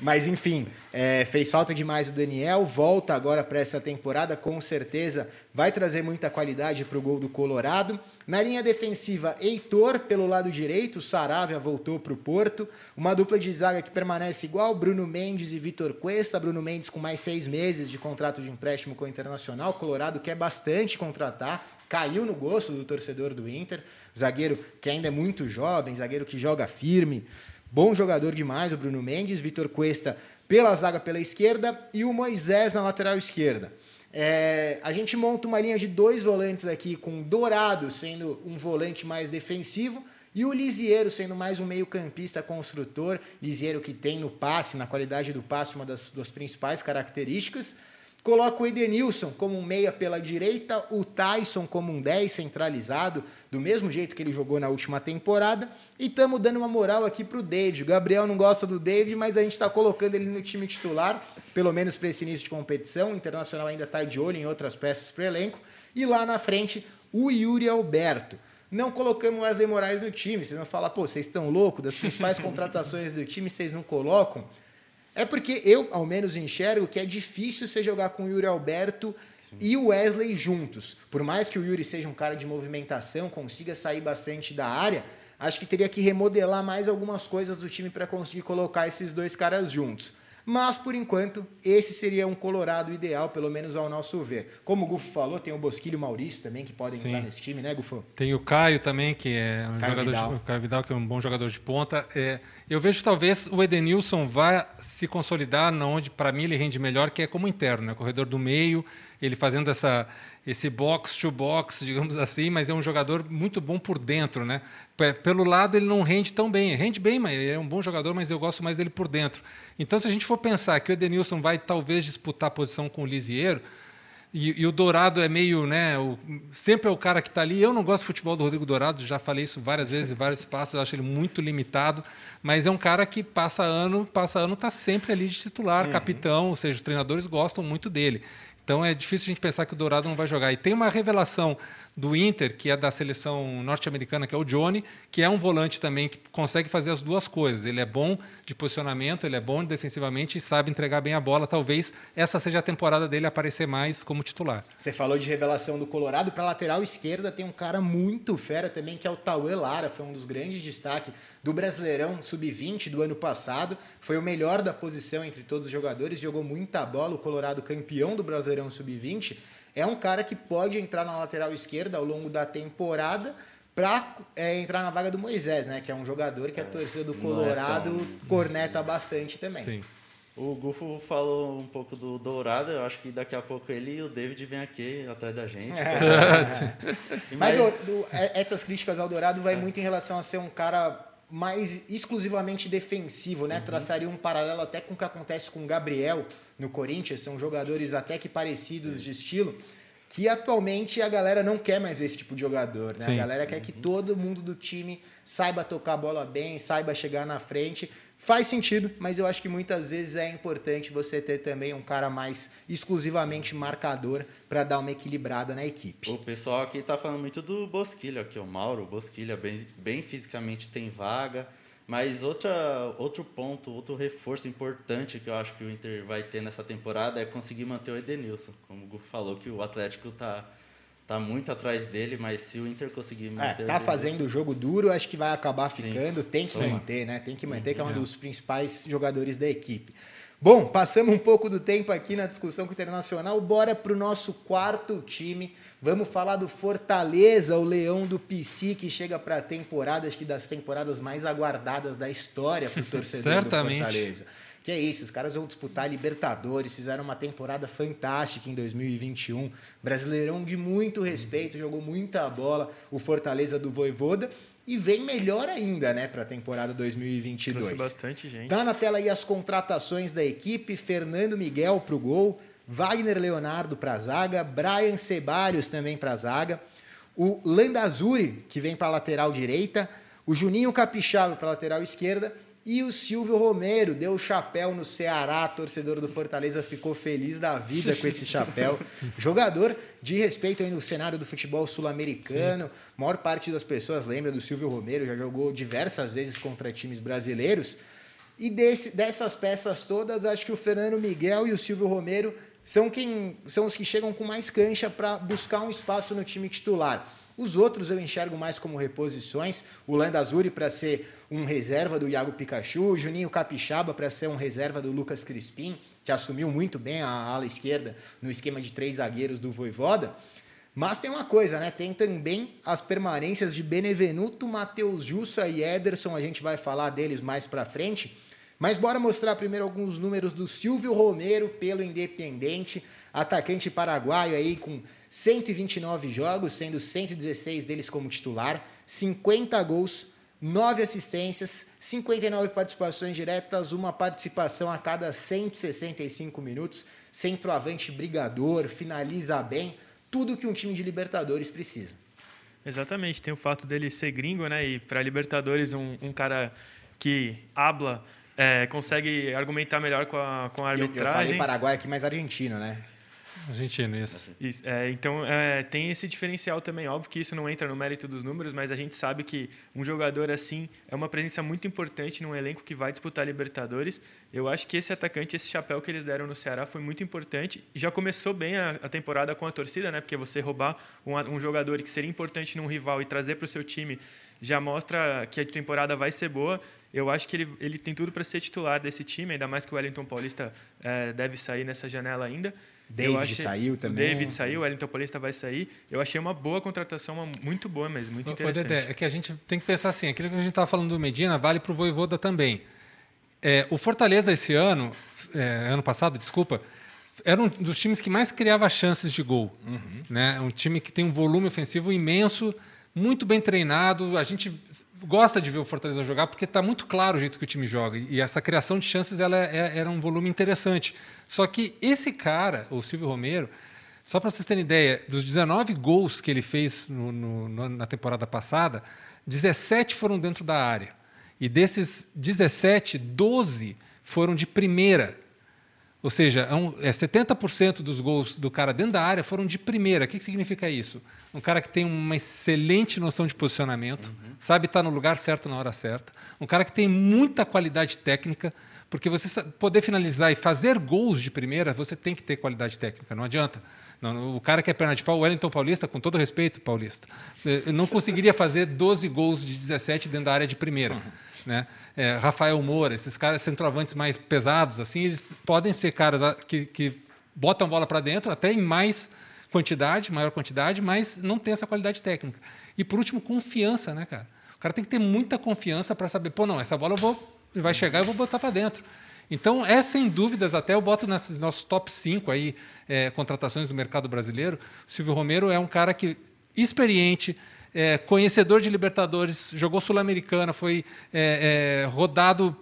Mas enfim, é, fez falta demais o Daniel, volta agora para essa temporada, com certeza vai trazer muita qualidade para o gol do Colorado. Na linha defensiva, Heitor pelo lado direito, Saravia voltou para o Porto. Uma dupla de zaga que permanece igual, Bruno Mendes e Vitor Cuesta. Bruno Mendes com mais seis meses de contrato de empréstimo com o Internacional. Colorado quer bastante contratar, caiu no gosto do torcedor do Inter. Zagueiro que ainda é muito jovem, zagueiro que joga firme. Bom jogador demais, o Bruno Mendes, Vitor Cuesta pela zaga pela esquerda e o Moisés na lateral esquerda. É, a gente monta uma linha de dois volantes aqui, com Dourado sendo um volante mais defensivo e o Lisiero sendo mais um meio-campista construtor. Lisiero que tem no passe, na qualidade do passe, uma das, das principais características. Coloca o Edenilson como um meia pela direita, o Tyson como um 10 centralizado, do mesmo jeito que ele jogou na última temporada. E estamos dando uma moral aqui para o David. O Gabriel não gosta do David, mas a gente está colocando ele no time titular, pelo menos para esse início de competição. O Internacional ainda está de olho em outras peças para o elenco. E lá na frente, o Yuri Alberto. Não colocamos o Wesley Moraes no time. Vocês vão falar, pô, vocês estão loucos? Das principais contratações do time, vocês não colocam? É porque eu, ao menos, enxergo que é difícil você jogar com o Yuri Alberto Sim. e o Wesley juntos. Por mais que o Yuri seja um cara de movimentação, consiga sair bastante da área, acho que teria que remodelar mais algumas coisas do time para conseguir colocar esses dois caras juntos. Mas, por enquanto, esse seria um Colorado ideal, pelo menos ao nosso ver. Como o Gufo falou, tem o Bosquilho e o Maurício também, que podem Sim. entrar nesse time, né, Gufo?
Tem o Caio também, que é um
Caio
jogador
Vidal.
De, o Caio Vidal, que é um bom jogador de ponta. É, eu vejo talvez o Edenilson vá se consolidar na onde, para mim, ele rende melhor, que é como interno, né? corredor do meio, ele fazendo essa, esse box to box, digamos assim, mas é um jogador muito bom por dentro, né? Pelo lado ele não rende tão bem, rende bem, mas é um bom jogador, mas eu gosto mais dele por dentro. Então, se a gente for pensar que o Edenilson vai talvez disputar a posição com o Lisieiro, e, e, o Dourado é meio, né? O, sempre é o cara que está ali. Eu não gosto do futebol do Rodrigo Dourado, já falei isso várias vezes em vários espaços, eu acho ele muito limitado, mas é um cara que passa ano, passa ano, está sempre ali de titular, uhum. capitão, ou seja, os treinadores gostam muito dele. Então é difícil a gente pensar que o Dourado não vai jogar. E tem uma revelação do Inter, que é da seleção norte-americana, que é o Johnny, que é um volante também que consegue fazer as duas coisas. Ele é bom de posicionamento, ele é bom defensivamente e sabe entregar bem a bola. Talvez essa seja a temporada dele aparecer mais como titular.
Você falou de revelação do Colorado. Para lateral esquerda tem um cara muito fera também, que é o Tauê Lara. Foi um dos grandes destaques do Brasileirão Sub-20 do ano passado. Foi o melhor da posição entre todos os jogadores, jogou muita bola. O Colorado campeão do Brasileirão Sub-20 é um cara que pode entrar na lateral esquerda ao longo da temporada para é, entrar na vaga do Moisés, né? Que é um jogador que a torcida do Colorado é tão... corneta bastante também. Sim.
O Gufo falou um pouco do Dourado, eu acho que daqui a pouco ele e o David vêm aqui atrás da gente. É.
Mas do, do, é, essas críticas ao Dourado vai é. muito em relação a ser um cara mais exclusivamente defensivo, né? Uhum. Traçaria um paralelo até com o que acontece com o Gabriel no Corinthians, são jogadores até que parecidos Sim. de estilo, que atualmente a galera não quer mais ver esse tipo de jogador, né? Sim. A galera quer que todo mundo do time saiba tocar a bola bem, saiba chegar na frente. Faz sentido, mas eu acho que muitas vezes é importante você ter também um cara mais exclusivamente marcador para dar uma equilibrada na equipe.
O pessoal aqui está falando muito do Bosquilha, aqui o Mauro, o Bosquilha bem, bem fisicamente tem vaga, mas outra, outro ponto, outro reforço importante que eu acho que o Inter vai ter nessa temporada é conseguir manter o Edenilson. Como o Gu falou que o Atlético está tá muito atrás dele, mas se o Inter conseguir manter.
É, tá fazendo o jogo duro, acho que vai acabar ficando. Sim. Tem que Sim. manter, né? Tem que manter, que é um dos principais jogadores da equipe. Bom, passamos um pouco do tempo aqui na discussão com o Internacional. Bora para o nosso quarto time. Vamos falar do Fortaleza, o leão do PC, que chega para a temporada, acho que das temporadas mais aguardadas da história para o torcedor do Fortaleza. Que é isso, os caras vão disputar Libertadores, fizeram uma temporada fantástica em 2021. Brasileirão de muito respeito, jogou muita bola o Fortaleza do Voivoda e vem melhor ainda, né, para a temporada 2022. Trouxe
bastante gente.
Tá na tela aí as contratações da equipe: Fernando Miguel para o gol, Wagner Leonardo para a zaga, Brian Ceballos também para a zaga, o Landazuri, que vem para a lateral direita, o Juninho Capixaba para a lateral esquerda E o Silvio Romero deu o chapéu no Ceará, torcedor do Fortaleza ficou feliz da vida com esse chapéu. Jogador de respeito aí no cenário do futebol sul-americano. A maior parte das pessoas lembra do Silvio Romero, já jogou diversas vezes contra times brasileiros. E desse, dessas peças todas, acho que o Fernando Miguel e o Silvio Romero são, quem, são os que chegam com mais cancha para buscar um espaço no time titular. Os outros eu enxergo mais como reposições. O Landazuri para ser um reserva do Iago Pikachu, o Juninho Capixaba para ser um reserva do Lucas Crispim, que assumiu muito bem a ala esquerda no esquema de três zagueiros do Voivoda. Mas tem uma coisa, né? Tem também as permanências de Benevenuto, Matheus Jussa e Ederson. A gente vai falar deles mais para frente. Mas bora mostrar primeiro alguns números do Silvio Romero pelo Independente, atacante paraguaio aí com 129 jogos, sendo 116 deles como titular, 50 gols, 9 assistências, 59 participações diretas, uma participação a cada 165 minutos, centroavante brigador, finaliza bem, tudo que um time de Libertadores precisa.
Exatamente, tem o fato dele ser gringo, né? E para Libertadores, um, um, cara que habla, é, consegue argumentar melhor com a, com a arbitragem. Eu, eu falei
Paraguai aqui, mas argentino, né?
Argentina, isso.
isso é, então, é, tem esse diferencial também. Óbvio que isso não entra no mérito dos números, mas a gente sabe que um jogador assim é uma presença muito importante num elenco que vai disputar Libertadores. Eu acho que esse atacante, esse chapéu que eles deram no Ceará foi muito importante. Já começou bem a, a temporada com a torcida, né? Porque você roubar um, um jogador que seria importante num rival e trazer para o seu time já mostra que a temporada vai ser boa. Eu acho que ele, ele tem tudo para ser titular desse time, ainda mais que o Wellington Paulista é, deve sair nessa janela ainda.
David achei, saiu também.
O David saiu, o Wellington Paulista vai sair. Eu achei uma boa contratação, uma muito boa mesmo, muito interessante.
Dedé, é que a gente tem que pensar assim, aquilo que a gente estava falando do Medina vale para o Voivoda também. É, o Fortaleza esse ano, é, ano passado, desculpa, era um dos times que mais criava chances de gol. Uhum. Né? Um time que tem um volume ofensivo imenso, muito bem treinado. A gente gosta de ver o Fortaleza jogar porque está muito claro o jeito que o time joga. E essa criação de chances ela é, é, era um volume interessante. Só que esse cara, o Silvio Romero, só para vocês terem ideia, dos 19 gols que ele fez no, no, na temporada passada, 17 foram dentro da área. E desses 17, 12 foram de primeira. Ou seja, é, um, é 70% dos gols do cara dentro da área foram de primeira. O que significa isso? Um cara que tem uma excelente noção de posicionamento, uhum. sabe estar no lugar certo na hora certa. Um cara que tem muita qualidade técnica, porque você poder finalizar e fazer gols de primeira, você tem que ter qualidade técnica, não adianta. Não, o cara que é perna de pau, o Wellington Paulista, com todo respeito, Paulista, eh, não conseguiria fazer 12 gols de 17 dentro da área de primeira. Uhum. Né? É, Rafael Moura, esses caras centroavantes mais pesados, assim, eles podem ser caras que, que botam bola para dentro, até em mais quantidade, maior quantidade, mas não tem essa qualidade técnica. E por último, confiança, né, cara? O cara tem que ter muita confiança para saber, pô, não, essa bola eu vou, vai chegar e eu vou botar para dentro. Então, é sem dúvidas, até eu boto nesses nossos top 5 aí, é, contratações do mercado brasileiro. Silvio Romero é um cara que experiente, é, conhecedor de Libertadores, jogou Sul-Americana, foi é, é, rodado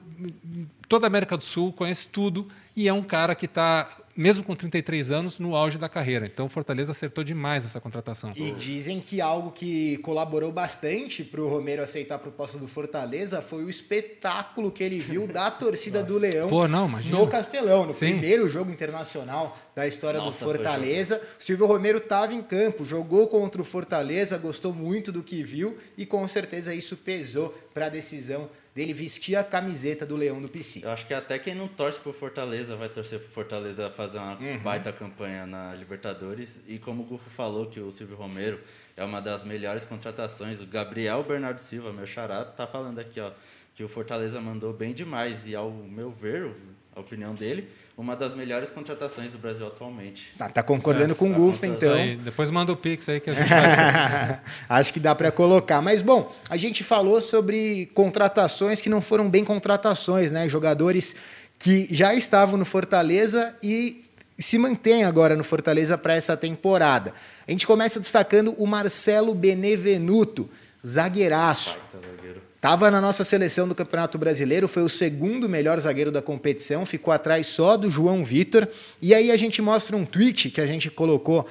toda a América do Sul, conhece tudo e é um cara que está mesmo com 33 anos, no auge da carreira. Então, o Fortaleza acertou demais essa contratação.
E dizem que algo que colaborou bastante para o Romero aceitar a proposta do Fortaleza foi o espetáculo que ele viu da torcida do Leão
Pô, não,
no Castelão, no Sim. primeiro jogo internacional da história Nossa, do Fortaleza. Silvio Romero estava em campo, jogou contra o Fortaleza, gostou muito do que viu e com certeza isso pesou para a decisão dele vestir a camiseta do Leão do PC.
Eu acho que até quem não torce pro Fortaleza vai torcer pro Fortaleza fazer uma uhum. baita campanha na Libertadores. E como o Gufo falou que o Silvio Romero é uma das melhores contratações, o Gabriel Bernardo Silva, meu xará, tá falando aqui, ó, que o Fortaleza mandou bem demais. E ao meu ver, a opinião dele, uma das melhores contratações do Brasil atualmente.
Ah, tá concordando certo. com o Guf, então. Aí,
depois manda o Pix aí que a gente faz.
Acho que dá para colocar. Mas, bom, a gente falou sobre contratações que não foram bem contratações, né? Jogadores que já estavam no Fortaleza e se mantêm agora no Fortaleza para essa temporada. A gente começa destacando o Marcelo Benevenuto, zagueiraço. Estava na nossa seleção do Campeonato Brasileiro, foi o segundo melhor zagueiro da competição, ficou atrás só do João Vitor. E aí a gente mostra um tweet que a gente colocou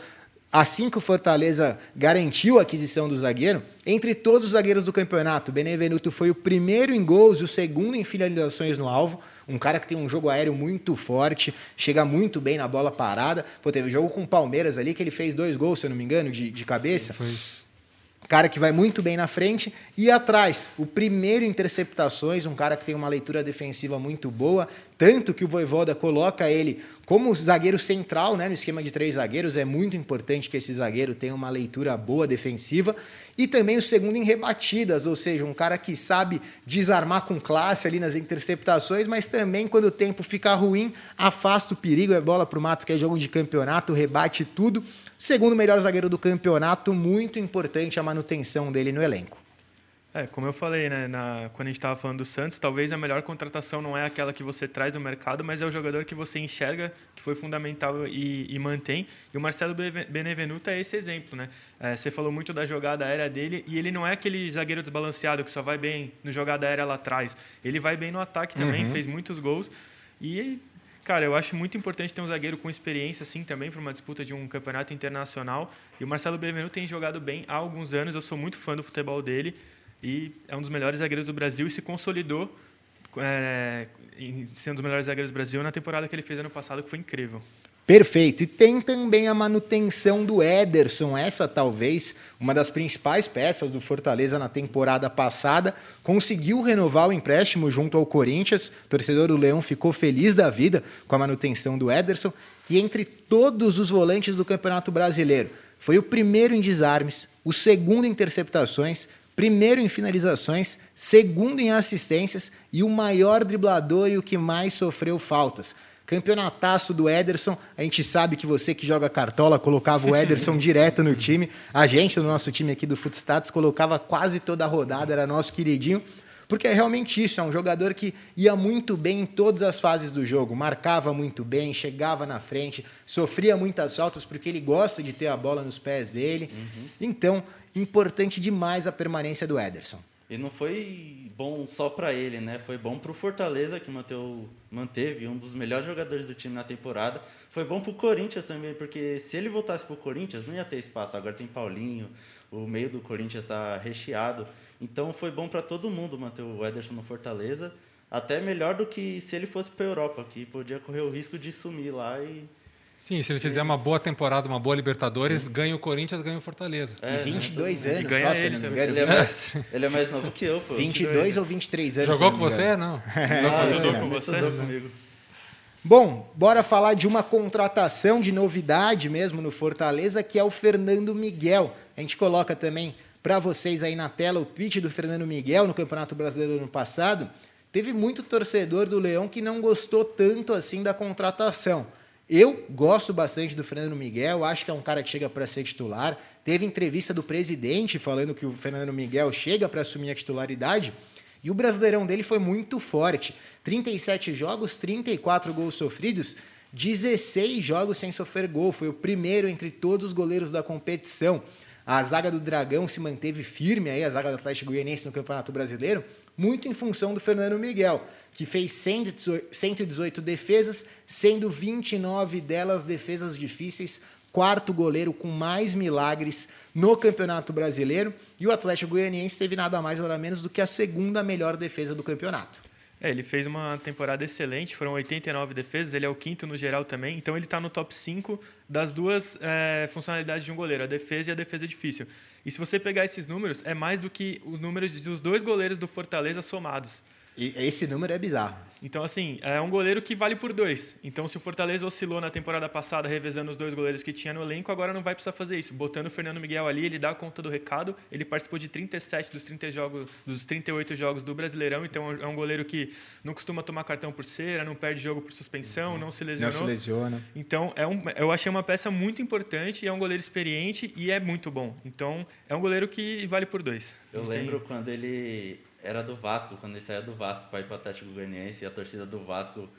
assim que o Fortaleza garantiu a aquisição do zagueiro, entre todos os zagueiros do campeonato, Benevenuto foi o primeiro em gols e o segundo em finalizações no alvo. Um cara que tem um jogo aéreo muito forte, chega muito bem na bola parada. Pô, teve um jogo com o Palmeiras ali que ele fez dois gols, se eu não me engano, de, de cabeça.
Foi.
Cara que vai muito bem na frente e atrás, o primeiro interceptações, um cara que tem uma leitura defensiva muito boa, tanto que o Voivoda coloca ele como zagueiro central, né, no esquema de três zagueiros, é muito importante que esse zagueiro tenha uma leitura boa defensiva, e também o segundo em rebatidas, ou seja, um cara que sabe desarmar com classe ali nas interceptações, mas também quando o tempo fica ruim, afasta o perigo, é bola para o mato, que é jogo de campeonato, rebate tudo. Segundo melhor zagueiro do campeonato, muito importante a manutenção dele no elenco.
É, como eu falei, né, na, quando a gente estava falando do Santos, talvez a melhor contratação não é aquela que você traz do mercado, mas é o jogador que você enxerga que foi fundamental e, e mantém. E o Marcelo Benevenuto é esse exemplo, né? É, você falou muito da jogada aérea dele e ele não é aquele zagueiro desbalanceado que só vai bem no jogada aérea lá atrás. Ele vai bem no ataque também, uhum. fez muitos gols e Cara, eu acho muito importante ter um zagueiro com experiência, assim, também, para uma disputa de um campeonato internacional. E o Marcelo Benevenuto tem jogado bem há alguns anos. Eu sou muito fã do futebol dele e é um dos melhores zagueiros do Brasil e se consolidou é, sendo um dos melhores zagueiros do Brasil na temporada que ele fez ano passado, que foi incrível.
Perfeito. E tem também a manutenção do Ederson, essa talvez uma das principais peças do Fortaleza na temporada passada. Conseguiu renovar o empréstimo junto ao Corinthians. O torcedor do Leão ficou feliz da vida com a manutenção do Ederson, que entre todos os volantes do Campeonato Brasileiro foi o primeiro em desarmes, o segundo em interceptações, primeiro em finalizações, segundo em assistências e o maior driblador e o que mais sofreu faltas. Campeonataço do Ederson. A gente sabe que você que joga cartola colocava o Ederson direto no time. A gente, no nosso time aqui do Footstats, colocava quase toda a rodada, era nosso queridinho. Porque é realmente isso, é um jogador que ia muito bem em todas as fases do jogo, marcava muito bem, chegava na frente, sofria muitas faltas porque ele gosta de ter a bola nos pés dele. Uhum. Então, importante demais a permanência do Ederson.
E não foi bom só para ele, né? Foi bom para o Fortaleza, que manteu, manteve um dos melhores jogadores do time na temporada. Foi bom para o Corinthians também, porque se ele voltasse para o Corinthians, não ia ter espaço. Agora tem Paulinho, o meio do Corinthians está recheado. Então foi bom para todo mundo manter o Ederson no Fortaleza. Até melhor do que se ele fosse para a Europa, que podia correr o risco de sumir lá e
Sim, se ele fizer uma boa temporada, uma boa Libertadores, Sim. ganha o Corinthians, ganha o Fortaleza.
É, e 22 anos
ganha só, ele,
ele, ele, é mais, ele é mais novo que eu, pô.
22, 22 ou 23 anos.
Jogou com você? Não.
Ah, jogou com você? comigo.
Bom, bora falar de uma contratação de novidade mesmo no Fortaleza, que é o Fernando Miguel. A gente coloca também para vocês aí na tela o tweet do Fernando Miguel no Campeonato Brasileiro ano passado. Teve muito torcedor do Leão que não gostou tanto assim da contratação. Eu gosto bastante do Fernando Miguel, acho que é um cara que chega para ser titular. Teve entrevista do presidente falando que o Fernando Miguel chega para assumir a titularidade. E o brasileirão dele foi muito forte. 37 jogos, 34 gols sofridos, 16 jogos sem sofrer gol. Foi o primeiro entre todos os goleiros da competição. A zaga do Dragão se manteve firme aí, a zaga do Atlético Goianiense no Campeonato Brasileiro, muito em função do Fernando Miguel que fez 118 defesas, sendo 29 delas defesas difíceis, quarto goleiro com mais milagres no Campeonato Brasileiro, e o Atlético Goianiense teve nada mais nada menos do que a segunda melhor defesa do campeonato.
É, ele fez uma temporada excelente, foram 89 defesas, ele é o quinto no geral também, então ele está no top 5 das duas é, funcionalidades de um goleiro, a defesa e a defesa difícil. E se você pegar esses números, é mais do que os números dos dois goleiros do Fortaleza somados.
E esse número é bizarro.
Então, assim, é um goleiro que vale por dois. Então, se o Fortaleza oscilou na temporada passada, revezando os dois goleiros que tinha no elenco, agora não vai precisar fazer isso. Botando o Fernando Miguel ali, ele dá conta do recado. Ele participou de 37 dos, 30 jogos, dos 38 jogos do Brasileirão, então é um goleiro que não costuma tomar cartão por cera, não perde jogo por suspensão, uhum. não se lesionou.
Não se lesiona.
Então, é um, eu achei uma peça muito importante, é um goleiro experiente e é muito bom. Então, é um goleiro que vale por dois.
Eu lembro quando ele era do Vasco, quando ele saiu do Vasco para ir para o Atlético Goianiense, e a torcida do Vasco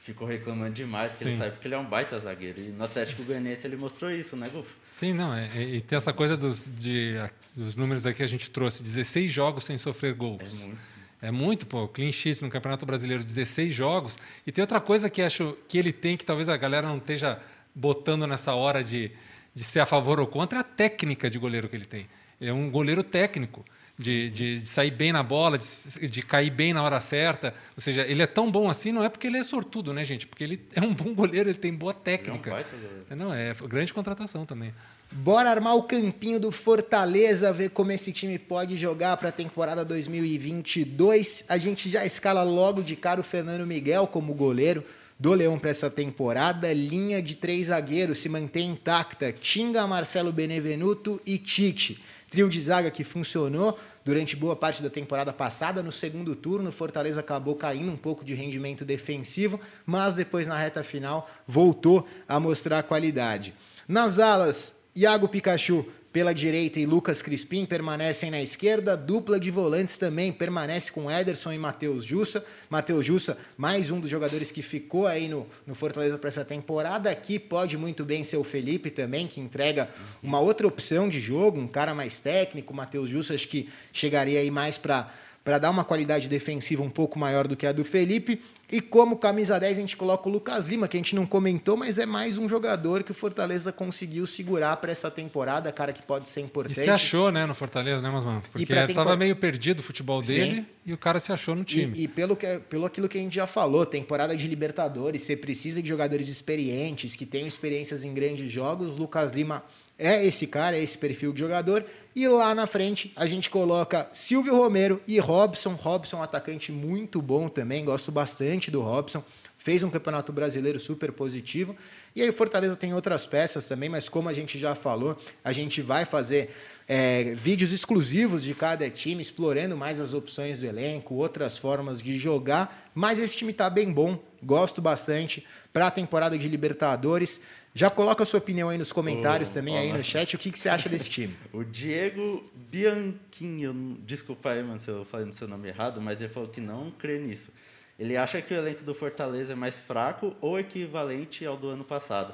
ficou reclamando demais que Sim. ele saiu porque ele é um baita zagueiro. E no Atlético Goianiense ele mostrou isso, né, Gufo?
Sim, não, é, e tem essa coisa dos, de, dos números aqui que a gente trouxe, 16 jogos sem sofrer gols. É muito. É muito, pô, clean sheets no Campeonato Brasileiro, 16 jogos. E tem outra coisa que acho que ele tem, que talvez a galera não esteja botando nessa hora de, de ser a favor ou contra é a técnica de goleiro que ele tem. Ele é um goleiro técnico. De, de, de, sair bem na bola, de, de, cair bem na hora certa. Ou seja, ele é tão bom assim, não é porque ele é sortudo, né, gente? Porque ele é um bom goleiro, ele tem boa técnica. Ele é um não, é grande contratação também.
Bora armar o campinho do Fortaleza, ver como esse time pode jogar para a temporada 2022. A gente já escala logo de cara o Fernando Miguel como goleiro do Leão para essa temporada. Linha de três zagueiros se mantém intacta: Tinga, Marcelo Benevenuto e Tite. Trio de zaga que funcionou durante boa parte da temporada passada. No segundo turno, Fortaleza acabou caindo um pouco de rendimento defensivo, mas depois na reta final voltou a mostrar qualidade. Nas alas, Iago Pikachu pela direita e Lucas Crispim permanecem na esquerda. Dupla de volantes também permanece com Ederson e Matheus Jussa. Matheus Jussa, mais um dos jogadores que ficou aí no, no Fortaleza para essa temporada. Aqui pode muito bem ser o Felipe também, que entrega uma outra opção de jogo, um cara mais técnico. Matheus Jussa acho que chegaria aí mais para para dar uma qualidade defensiva um pouco maior do que a do Felipe. E como camisa 10 a gente coloca o Lucas Lima, que a gente não comentou, mas é mais um jogador que o Fortaleza conseguiu segurar para essa temporada, cara que pode ser importante. E
se achou, né, no Fortaleza, né, Masman? Porque estava meio perdido o futebol dele Sim. e o cara se achou no time.
E, e, pelo, que, pelo aquilo que a gente já falou, temporada de Libertadores, você precisa de jogadores experientes, que tenham experiências em grandes jogos. Lucas Lima é esse cara, é esse perfil de jogador. E lá na frente a gente coloca Silvio Romero e Robson. Robson, atacante muito bom também, gosto bastante do Robson. Fez um campeonato brasileiro super positivo. E aí o Fortaleza tem outras peças também, mas como a gente já falou, a gente vai fazer é, vídeos exclusivos de cada time, explorando mais as opções do elenco, outras formas de jogar. Mas esse time está bem bom, gosto bastante. Para a temporada de Libertadores, já coloca a sua opinião aí nos comentários também, aí no chat. O que, que você acha desse time?
o Diego Bianchini, desculpa aí, mano, se eu falei no seu nome errado, mas ele falou que não crê nisso. Ele acha que o elenco do Fortaleza é mais fraco ou equivalente ao do ano passado.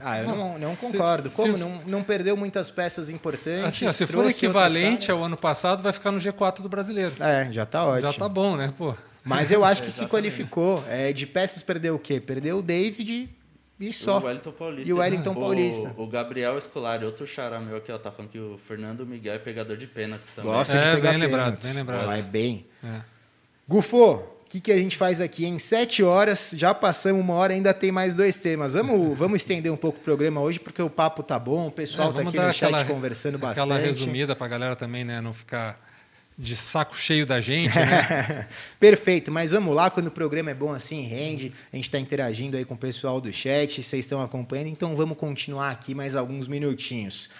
Ah, eu não, não concordo. Se, Como? Se, não, não perdeu muitas peças importantes.
Assim, ó, se for equivalente ao ano passado, vai ficar no G4 do brasileiro.
É, já tá ótimo.
Já tá bom, né? Pô.
Mas eu acho que se qualificou. É, de peças perdeu o quê? Perdeu o David e só.
O Wellington Paulista.
E o Wellington Paulista.
O, o Gabriel Escolari, outro xará meu aqui, ó, tá falando que o Fernando Miguel é pegador de pênaltis também.
Gosta é, de pegar
bem
pênaltis.
lembrado, bem lembrado.
Vai bem. É. Gufo, o que, que a gente faz aqui? Em sete horas, já passamos uma hora, ainda tem mais dois temas. Vamos, vamos estender um pouco o programa hoje, porque o papo tá bom, o pessoal é, tá aqui no chat aquela, conversando bastante.
Aquela resumida para a galera também, né, não ficar de saco cheio da gente. Né?
Perfeito, mas vamos lá, quando o programa é bom assim, rende, a gente está interagindo aí com o pessoal do chat, vocês estão acompanhando, então vamos continuar aqui mais alguns minutinhos.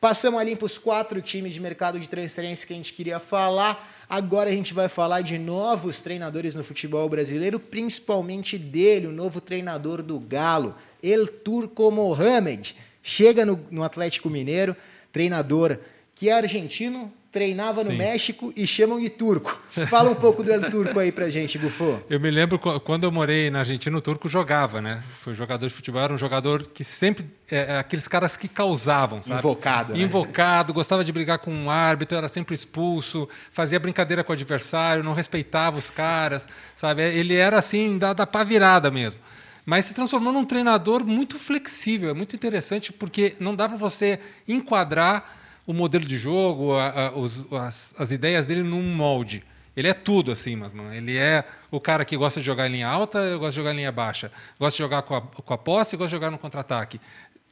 Passamos ali para os quatro times de mercado de transferência que a gente queria falar. Agora a gente vai falar de novos treinadores no futebol brasileiro, principalmente dele, o novo treinador do Galo, El Turco Mohamed. Chega no, no Atlético Mineiro, treinador que é argentino, treinava no Sim. México e chamam de turco. Fala um pouco do El Turco aí pra gente, Bufô.
Eu me lembro quando eu morei na Argentina, o turco jogava, né? Foi jogador de futebol, era um jogador que sempre. É, é aqueles caras que causavam, sabe?
Invocado. Né?
Invocado, gostava de brigar com um árbitro, era sempre expulso, fazia brincadeira com o adversário, não respeitava os caras, sabe? Ele era assim, da, da pá virada mesmo mas se transformou num treinador muito flexível. É muito interessante porque não dá para você enquadrar o modelo de jogo, a, a, os, as, as, ideias dele num molde. Ele é tudo assim, mas mano. Ele é o cara que gosta de jogar em linha alta, eu gosto de jogar em linha baixa. Gosta de jogar com a, com a posse, gosta de jogar no contra-ataque.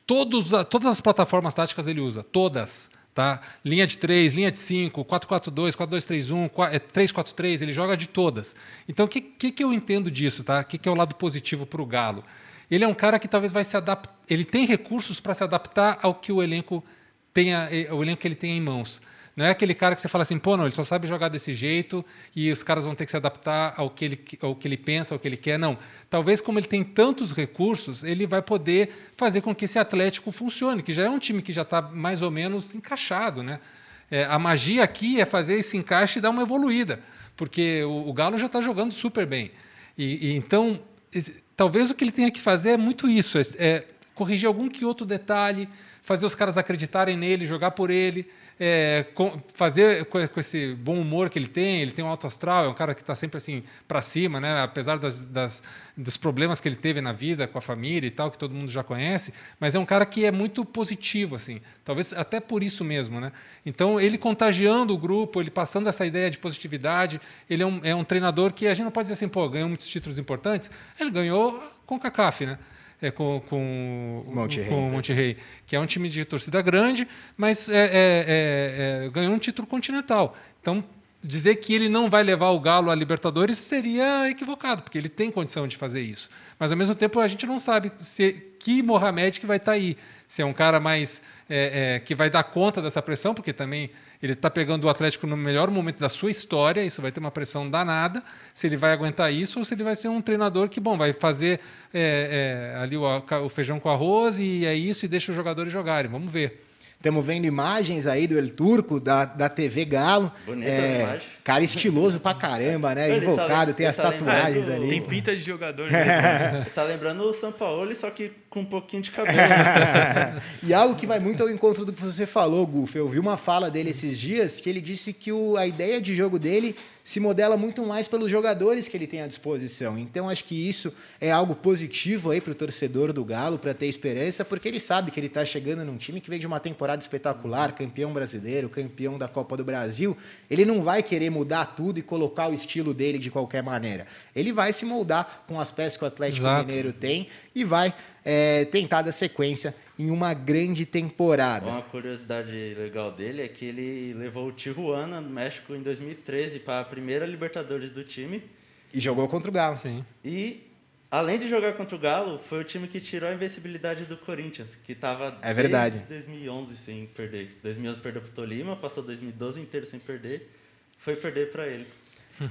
Todas as plataformas táticas ele usa, todas. Tá? Linha de 3, linha de 5, 4-4-2, 4-2-3-1, 3-4-3, ele joga de todas. Então, o que, que, que, eu entendo disso? Tá? O que, que é o lado positivo para o Galo? Ele é um cara que talvez vai se adaptar. Ele tem recursos para se adaptar ao que o elenco tenha, o elenco que ele tem em mãos. Não é aquele cara que você fala assim, pô, não, ele só sabe jogar desse jeito e os caras vão ter que se adaptar ao que ele, ao que ele pensa, ao que ele quer. Não. Talvez, como ele tem tantos recursos, ele vai poder fazer com que esse Atlético funcione, que já é um time que já está mais ou menos encaixado. Né? É, a magia aqui é fazer esse encaixe e dar uma evoluída, porque o, o Galo já está jogando super bem. E, e, então, talvez o que ele tenha que fazer é muito isso: é, é corrigir algum que outro detalhe fazer os caras acreditarem nele, jogar por ele, é, com, fazer com, com, esse bom humor que ele tem, ele tem um alto astral, é um cara que está sempre assim para cima, né? apesar das, das, dos problemas que ele teve na vida com a família e tal, que todo mundo já conhece, mas é um cara que é muito positivo, assim, talvez até por isso mesmo. Né? Então, ele contagiando o grupo, ele passando essa ideia de positividade, ele é um, é um treinador que a gente não pode dizer assim, pô, ganhou muitos títulos importantes, ele ganhou com o CACAF, né? É, com, com,
Monte
com o Monte Rey, que é um time de torcida grande, mas é, é, é, é, ganhou um título continental. Então, dizer que ele não vai levar o Galo a Libertadores seria equivocado, porque ele tem condição de fazer isso. Mas, ao mesmo tempo, a gente não sabe se, que Mohamed que vai estar tá aí. Se é um cara mais é, que vai dar conta dessa pressão, porque também ele está pegando o Atlético no melhor momento da sua história, isso vai ter uma pressão danada, se ele vai aguentar isso ou se ele vai ser um treinador que, bom, vai fazer é, é, ali o, o, feijão com arroz e é isso e deixa os jogadores jogarem. Vamos ver.
Estamos vendo imagens aí do El Turco, da, da TV Galo.
Bonita é,
Cara estiloso pra caramba, né? Ele tá Invocado, tá, tem as tá tatuagens ali.
Tem pinta de jogador mesmo. Né?
tá lembrando o São Paulo, só que com um pouquinho de cabelo.
e algo que vai muito ao encontro do que você falou, Gufo. Eu vi uma fala dele esses dias que ele disse que o, a ideia de jogo dele se modela muito mais pelos jogadores que ele tem à disposição. Então, acho que isso é algo positivo aí para o torcedor do Galo, para ter esperança, porque ele sabe que ele está chegando num time que vem de uma temporada espetacular, campeão brasileiro, campeão da Copa do Brasil. Ele não vai querer mudar tudo e colocar o estilo dele de qualquer maneira. Ele vai se moldar com as peças que o Atlético Exato. Mineiro tem e vai é, tentar dar sequência em uma grande temporada.
Uma curiosidade legal dele é que ele levou o Tijuana, no México, em 2013 para a primeira Libertadores do time.
E jogou contra o Galo.
Sim.
E, além de jogar contra o Galo, foi o time que tirou a invencibilidade do Corinthians, que estava
é verdade.
desde 2011 sem perder. 2011 perdeu para o Tolima, passou 2012 inteiro sem perder, foi perder para ele.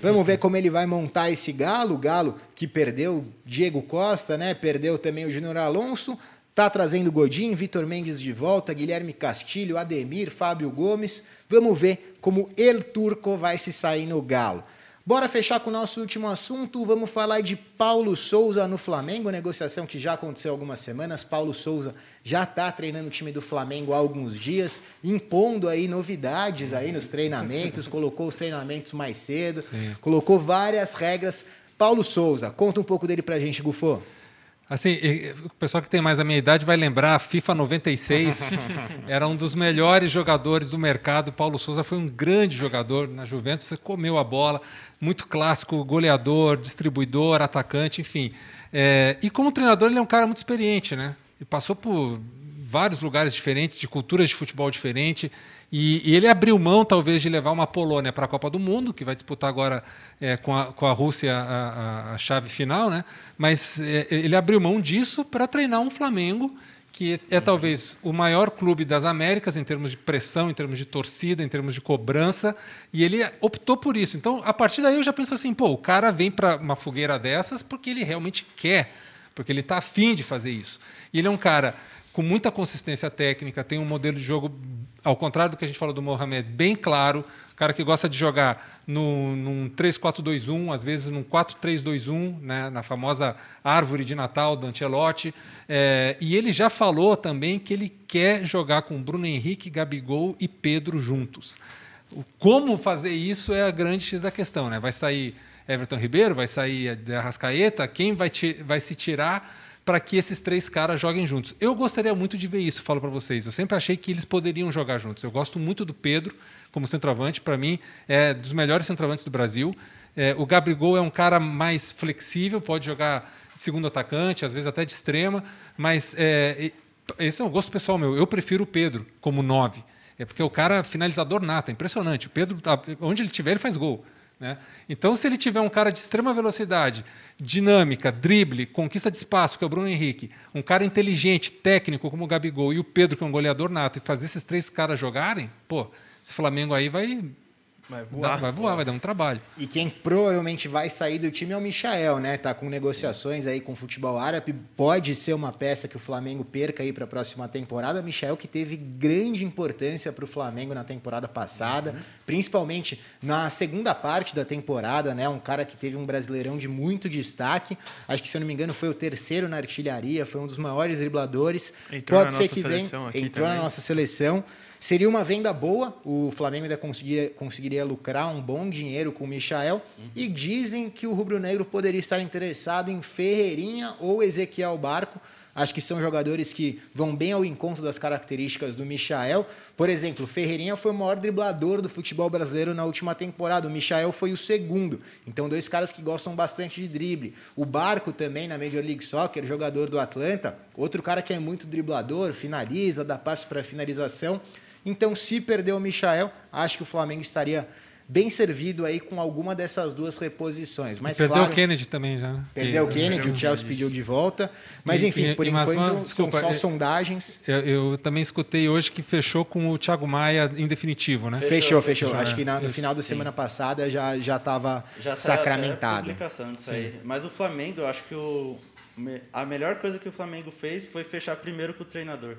Vamos ver como ele vai montar esse Galo. Galo que perdeu Diego Costa, né? Perdeu também o Júnior Alonso. Tá trazendo Godin, Vitor Mendes de volta, Guilherme Castilho, Ademir, Fábio Gomes. Vamos ver como El Turco vai se sair no Galo. Bora fechar com o nosso último assunto. Vamos falar de Paulo Souza no Flamengo, negociação que já aconteceu há algumas semanas. Paulo Souza já está treinando o time do Flamengo há alguns dias, impondo aí novidades aí nos treinamentos, colocou os treinamentos mais cedo, Sim. colocou várias regras. Paulo Souza, conta um pouco dele pra gente, Gufo.
Assim, o pessoal que tem mais a minha idade vai lembrar, a FIFA 96 era um dos melhores jogadores do mercado. Paulo Souza foi um grande jogador na Juventus, comeu a bola, muito clássico, goleador, distribuidor, atacante, enfim. É, e como treinador, ele é um cara muito experiente, né? E passou por vários lugares diferentes, de culturas de futebol diferentes. E, e, ele abriu mão, talvez, de levar uma Polônia para a Copa do Mundo, que vai disputar agora é, com, a, com a Rússia a, a, a chave final, né? mas é, ele abriu mão disso para treinar um Flamengo, que é, é talvez o maior clube das Américas em termos de pressão, em termos de torcida, em termos de cobrança, e ele optou por isso. Então, a partir daí, eu já penso assim: pô, o cara vem para uma fogueira dessas porque ele realmente quer, porque ele está afim de fazer isso. E ele é um cara com muita consistência técnica, tem um modelo de jogo, ao contrário do que a gente falou do Mohamed, bem claro. Cara que gosta de jogar no, num 3-4-2-1, às vezes num 4-3-2-1, né, na famosa árvore de Natal do Ancelotti. É, e ele já falou também que ele quer jogar com Bruno Henrique, Gabigol e Pedro juntos. Como fazer isso é a grande X da questão. Né? Vai sair Everton Ribeiro, vai sair Arrascaeta, quem vai, vai se tirar para que esses três caras joguem juntos. Eu gostaria muito de ver isso, falo para vocês. Eu sempre achei que eles poderiam jogar juntos. Eu gosto muito do Pedro como centroavante, para mim é dos melhores centroavantes do Brasil. É, o Gabigol é um cara mais flexível, pode jogar de segundo atacante, às vezes até de extrema, mas é, esse é um gosto pessoal meu. Eu prefiro o Pedro como nove. É porque o cara é finalizador nato, é impressionante. O Pedro, onde ele tiver, ele faz gol. Né? Então, se ele tiver um cara de extrema velocidade, dinâmica, drible, conquista de espaço, que é o Bruno Henrique, um cara inteligente, técnico como o Gabigol e o Pedro, que é um goleador nato, e fazer esses três caras jogarem, pô, esse Flamengo aí vai
Vai
Dá-
voar.
vai voar, vai dar um trabalho.
E quem provavelmente vai sair do time é o Michael, né? Tá com negociações aí com o futebol árabe. Pode ser uma peça que o Flamengo perca aí para a próxima temporada. Michael que teve grande importância para o Flamengo na temporada passada, principalmente na segunda parte da temporada, né? Um cara que teve um brasileirão de muito destaque. Acho que se eu não me engano foi o terceiro na artilharia, foi um dos maiores dribladores.
Entrou
Pode
na
ser
nossa
que venha, entrou na
também.
nossa seleção. Seria uma venda boa, o Flamengo ainda conseguiria, conseguiria lucrar um bom dinheiro com o Michael. E dizem que o Rubro Negro poderia estar interessado em Ferreirinha ou Ezequiel Barco. Acho que são jogadores que vão bem ao encontro das características do Michael. Por exemplo, Ferreirinha foi o maior driblador do futebol brasileiro na última temporada. O Michael foi o segundo. Então, dois caras que gostam bastante de drible. O Barco também, na Major League Soccer, jogador do Atlanta. Outro cara que é muito driblador, finaliza, dá passo para finalização. Então, se perder o Michael, acho que o Flamengo estaria bem servido aí com alguma dessas duas reposições. Mas,
Perdeu
claro,
o Kennedy também já. né?
Perdeu o Kennedy, o Chelsea pediu de volta. Mas,
E-
enfim,
e-
por
e-
enquanto, são
desculpa,
só
é-
sondagens.
Eu, eu também escutei hoje que fechou com o Thiago Maia em definitivo, né?
Fechou, fechou.
Já,
Acho que na- no
isso,
final da semana passada já já estava sacramentado.
publicação disso aí. Mas o Flamengo, eu acho que o, a melhor coisa que o Flamengo fez foi fechar primeiro com o treinador.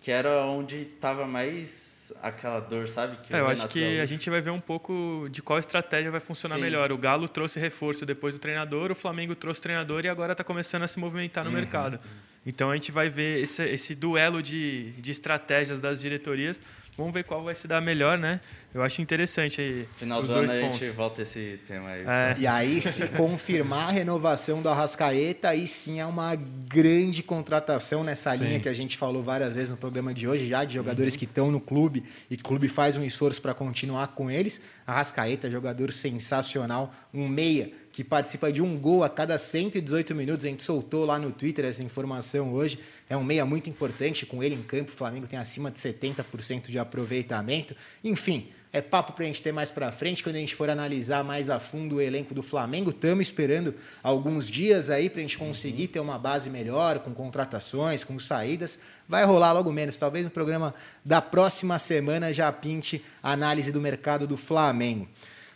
Que era onde estava mais aquela dor, sabe? Que
É, eu acho que a gente vai ver um pouco de qual estratégia vai funcionar
Sim.
melhor. O Galo trouxe reforço depois do treinador, o Flamengo trouxe treinador e agora está começando a se movimentar no
Uhum.
mercado. Então a gente vai ver esse, esse duelo de, de estratégias das diretorias. Vamos ver qual vai se dar melhor, né? Eu acho interessante aí
Final
os
do
dois
ano a
pontos.
gente volta esse tema aí.
É.
E aí, se confirmar a renovação do Arrascaeta, aí sim é uma grande contratação nessa
Sim.
linha que a gente falou várias vezes no programa de hoje, já de jogadores que estão no clube e o clube faz um esforço para continuar com eles. Arrascaeta, jogador sensacional, um meia que participa de um gol a cada 118 minutos. A gente soltou lá no Twitter essa informação hoje. É um meia muito importante com ele em campo. O Flamengo tem acima de 70% de aproveitamento. Enfim, é papo para a gente ter mais para frente, quando a gente for analisar mais a fundo o elenco do Flamengo. Estamos esperando alguns dias aí para a gente conseguir ter uma base melhor, com contratações, com saídas. Vai rolar logo menos. Talvez no programa da próxima semana já pinte a análise do mercado do Flamengo.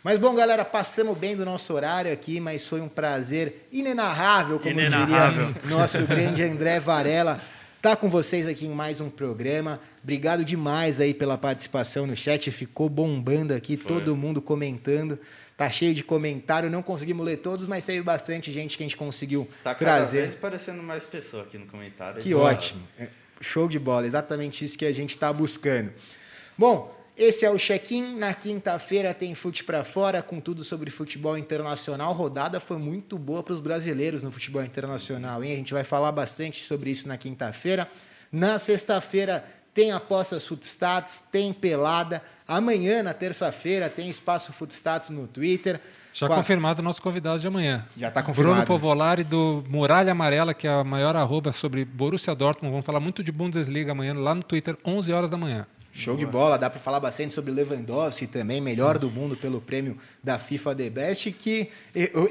Mas bom, galera, passamos bem do nosso horário aqui, mas foi um prazer inenarrável, como
Inenarrável.
diria nosso grande André Varela. Tá com vocês aqui em mais um programa. Obrigado demais aí pela participação no chat. Ficou bombando aqui, todo mundo comentando. Tá cheio de comentário. Não conseguimos ler todos, mas teve bastante gente que a gente conseguiu
Tá cada
trazer.
vez parecendo mais pessoa aqui no comentário.
Que ótimo. É, Show de bola, exatamente isso que a gente está buscando. Bom, esse é o check-in. Na quinta-feira tem Fute para Fora com tudo sobre futebol internacional. Rodada foi muito boa para os brasileiros no futebol internacional, hein? A gente vai falar bastante sobre isso na quinta-feira. Na sexta-feira tem apostas Footstats, tem pelada. Amanhã, na terça-feira, tem espaço Footstats no Twitter.
Já confirmado o nosso convidado de amanhã.
Já tá confirmado.
Bruno Povolari, do Muralha Amarela, que é a maior arroba sobre Borussia Dortmund. Vamos falar muito de Bundesliga amanhã, lá no Twitter, 11 horas da manhã.
Show de bola, dá para falar bastante sobre Lewandowski também, melhor do mundo pelo prêmio da FIFA The Best, que e- o-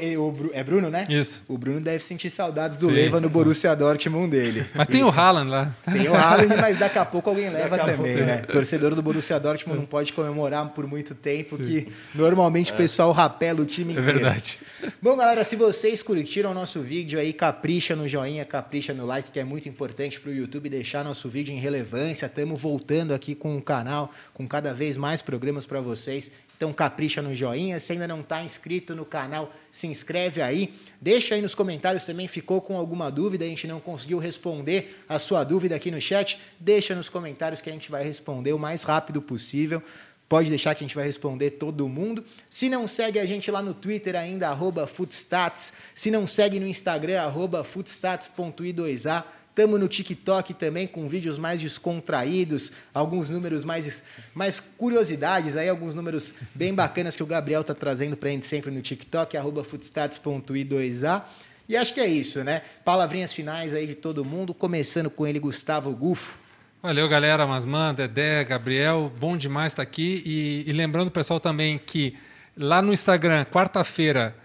e- é Bruno, né?
Isso.
O Bruno deve sentir saudades do
Sim.
Leva no Borussia Dortmund dele.
Mas tem o Haaland lá.
Tem o Haaland, mas daqui a pouco alguém leva
Daqui
também, né? Torcedor do Borussia Dortmund não pode comemorar por muito tempo, que normalmente o pessoal rapela o time
É
inteiro.
verdade.
Bom, galera, se vocês curtiram o nosso vídeo aí, capricha no joinha, capricha no like, que é muito importante para o YouTube deixar nosso vídeo em relevância. Estamos voltando aqui com o canal, com cada vez mais programas para vocês. Então, capricha no joinha. Se ainda não está inscrito no canal, se inscreve aí. Deixa aí nos comentários também, ficou com alguma dúvida, a gente não conseguiu responder a sua dúvida aqui no chat. Deixa nos comentários que a gente vai responder o mais rápido possível. Pode deixar que a gente vai responder todo mundo. Se não segue a gente lá no Twitter ainda, arroba Footstats. Se não segue no Instagram, arroba footstats.i2a. Estamos no TikTok também com vídeos mais descontraídos, alguns números mais, mais curiosidades aí, alguns números bem bacanas que o Gabriel tá trazendo pra gente sempre no TikTok, arroba footstats.i2a. E acho que é isso, né? Palavrinhas finais aí de todo mundo, começando com ele, Gustavo Gufo.
Valeu, galera. Masman, Dedé, Gabriel, bom demais estar aqui. E, e lembrando, pessoal, também que lá no Instagram, quarta-feira,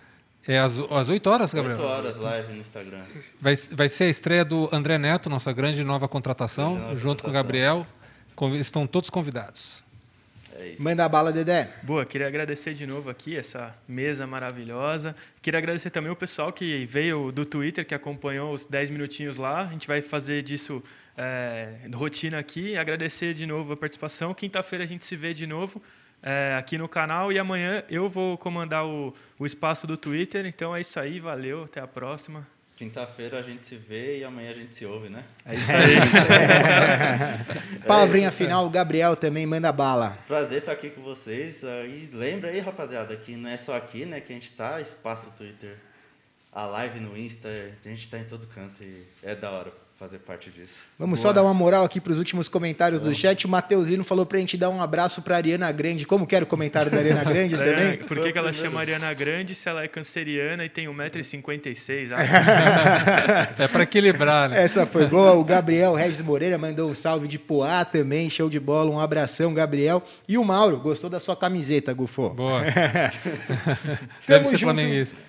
é às, às 8 horas, Gabriel?
8 horas live no Instagram.
Vai, vai ser a estreia do André Neto, nossa grande nova contratação,
Grande nova
junto com o
contratação.
Gabriel. Estão todos convidados.
É isso.
Manda a bala, Dedé.
Boa, queria agradecer de novo aqui essa mesa maravilhosa. Queria agradecer também o pessoal que veio do Twitter, que acompanhou os 10 minutinhos lá. A gente vai fazer disso é, rotina aqui. Agradecer de novo a participação. Quinta-feira a gente se vê de novo é, aqui no canal e amanhã eu vou comandar o, o espaço do Twitter. Então é isso aí, valeu, até a próxima.
Quinta-feira a gente se vê e amanhã a gente se ouve, né?
É isso aí.
Palavrinha final, o Gabriel também manda bala.
Prazer estar aqui com vocês. E lembra aí, rapaziada, que não é só aqui, né, que a gente tá, espaço Twitter, a live no Insta, a gente tá em todo canto e é da hora fazer parte disso.
Vamos Boa. só dar uma moral aqui para os últimos comentários Boa. do chat. O Matheusino falou para a gente dar um abraço para Ariana Grande. Como que era o comentário da Ariana Grande também?
Por que, que ela chama Ariana Grande se ela é canceriana e tem 1,56m?
é para equilibrar, né?
Essa foi boa. O Gabriel Regis Moreira mandou um salve de Poá também. Show de bola. Um abração, Gabriel. E o Mauro, gostou da sua camiseta, Gufo?
Boa. Deve ser junto. flamenguista.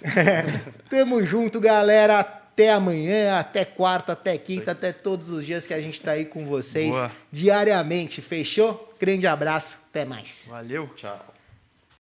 Tamo junto, galera até amanhã, até quarta, até quinta, até todos os dias que a gente está aí com vocês Boa. diariamente. Fechou? Grande abraço, até mais.
Valeu.
Tchau.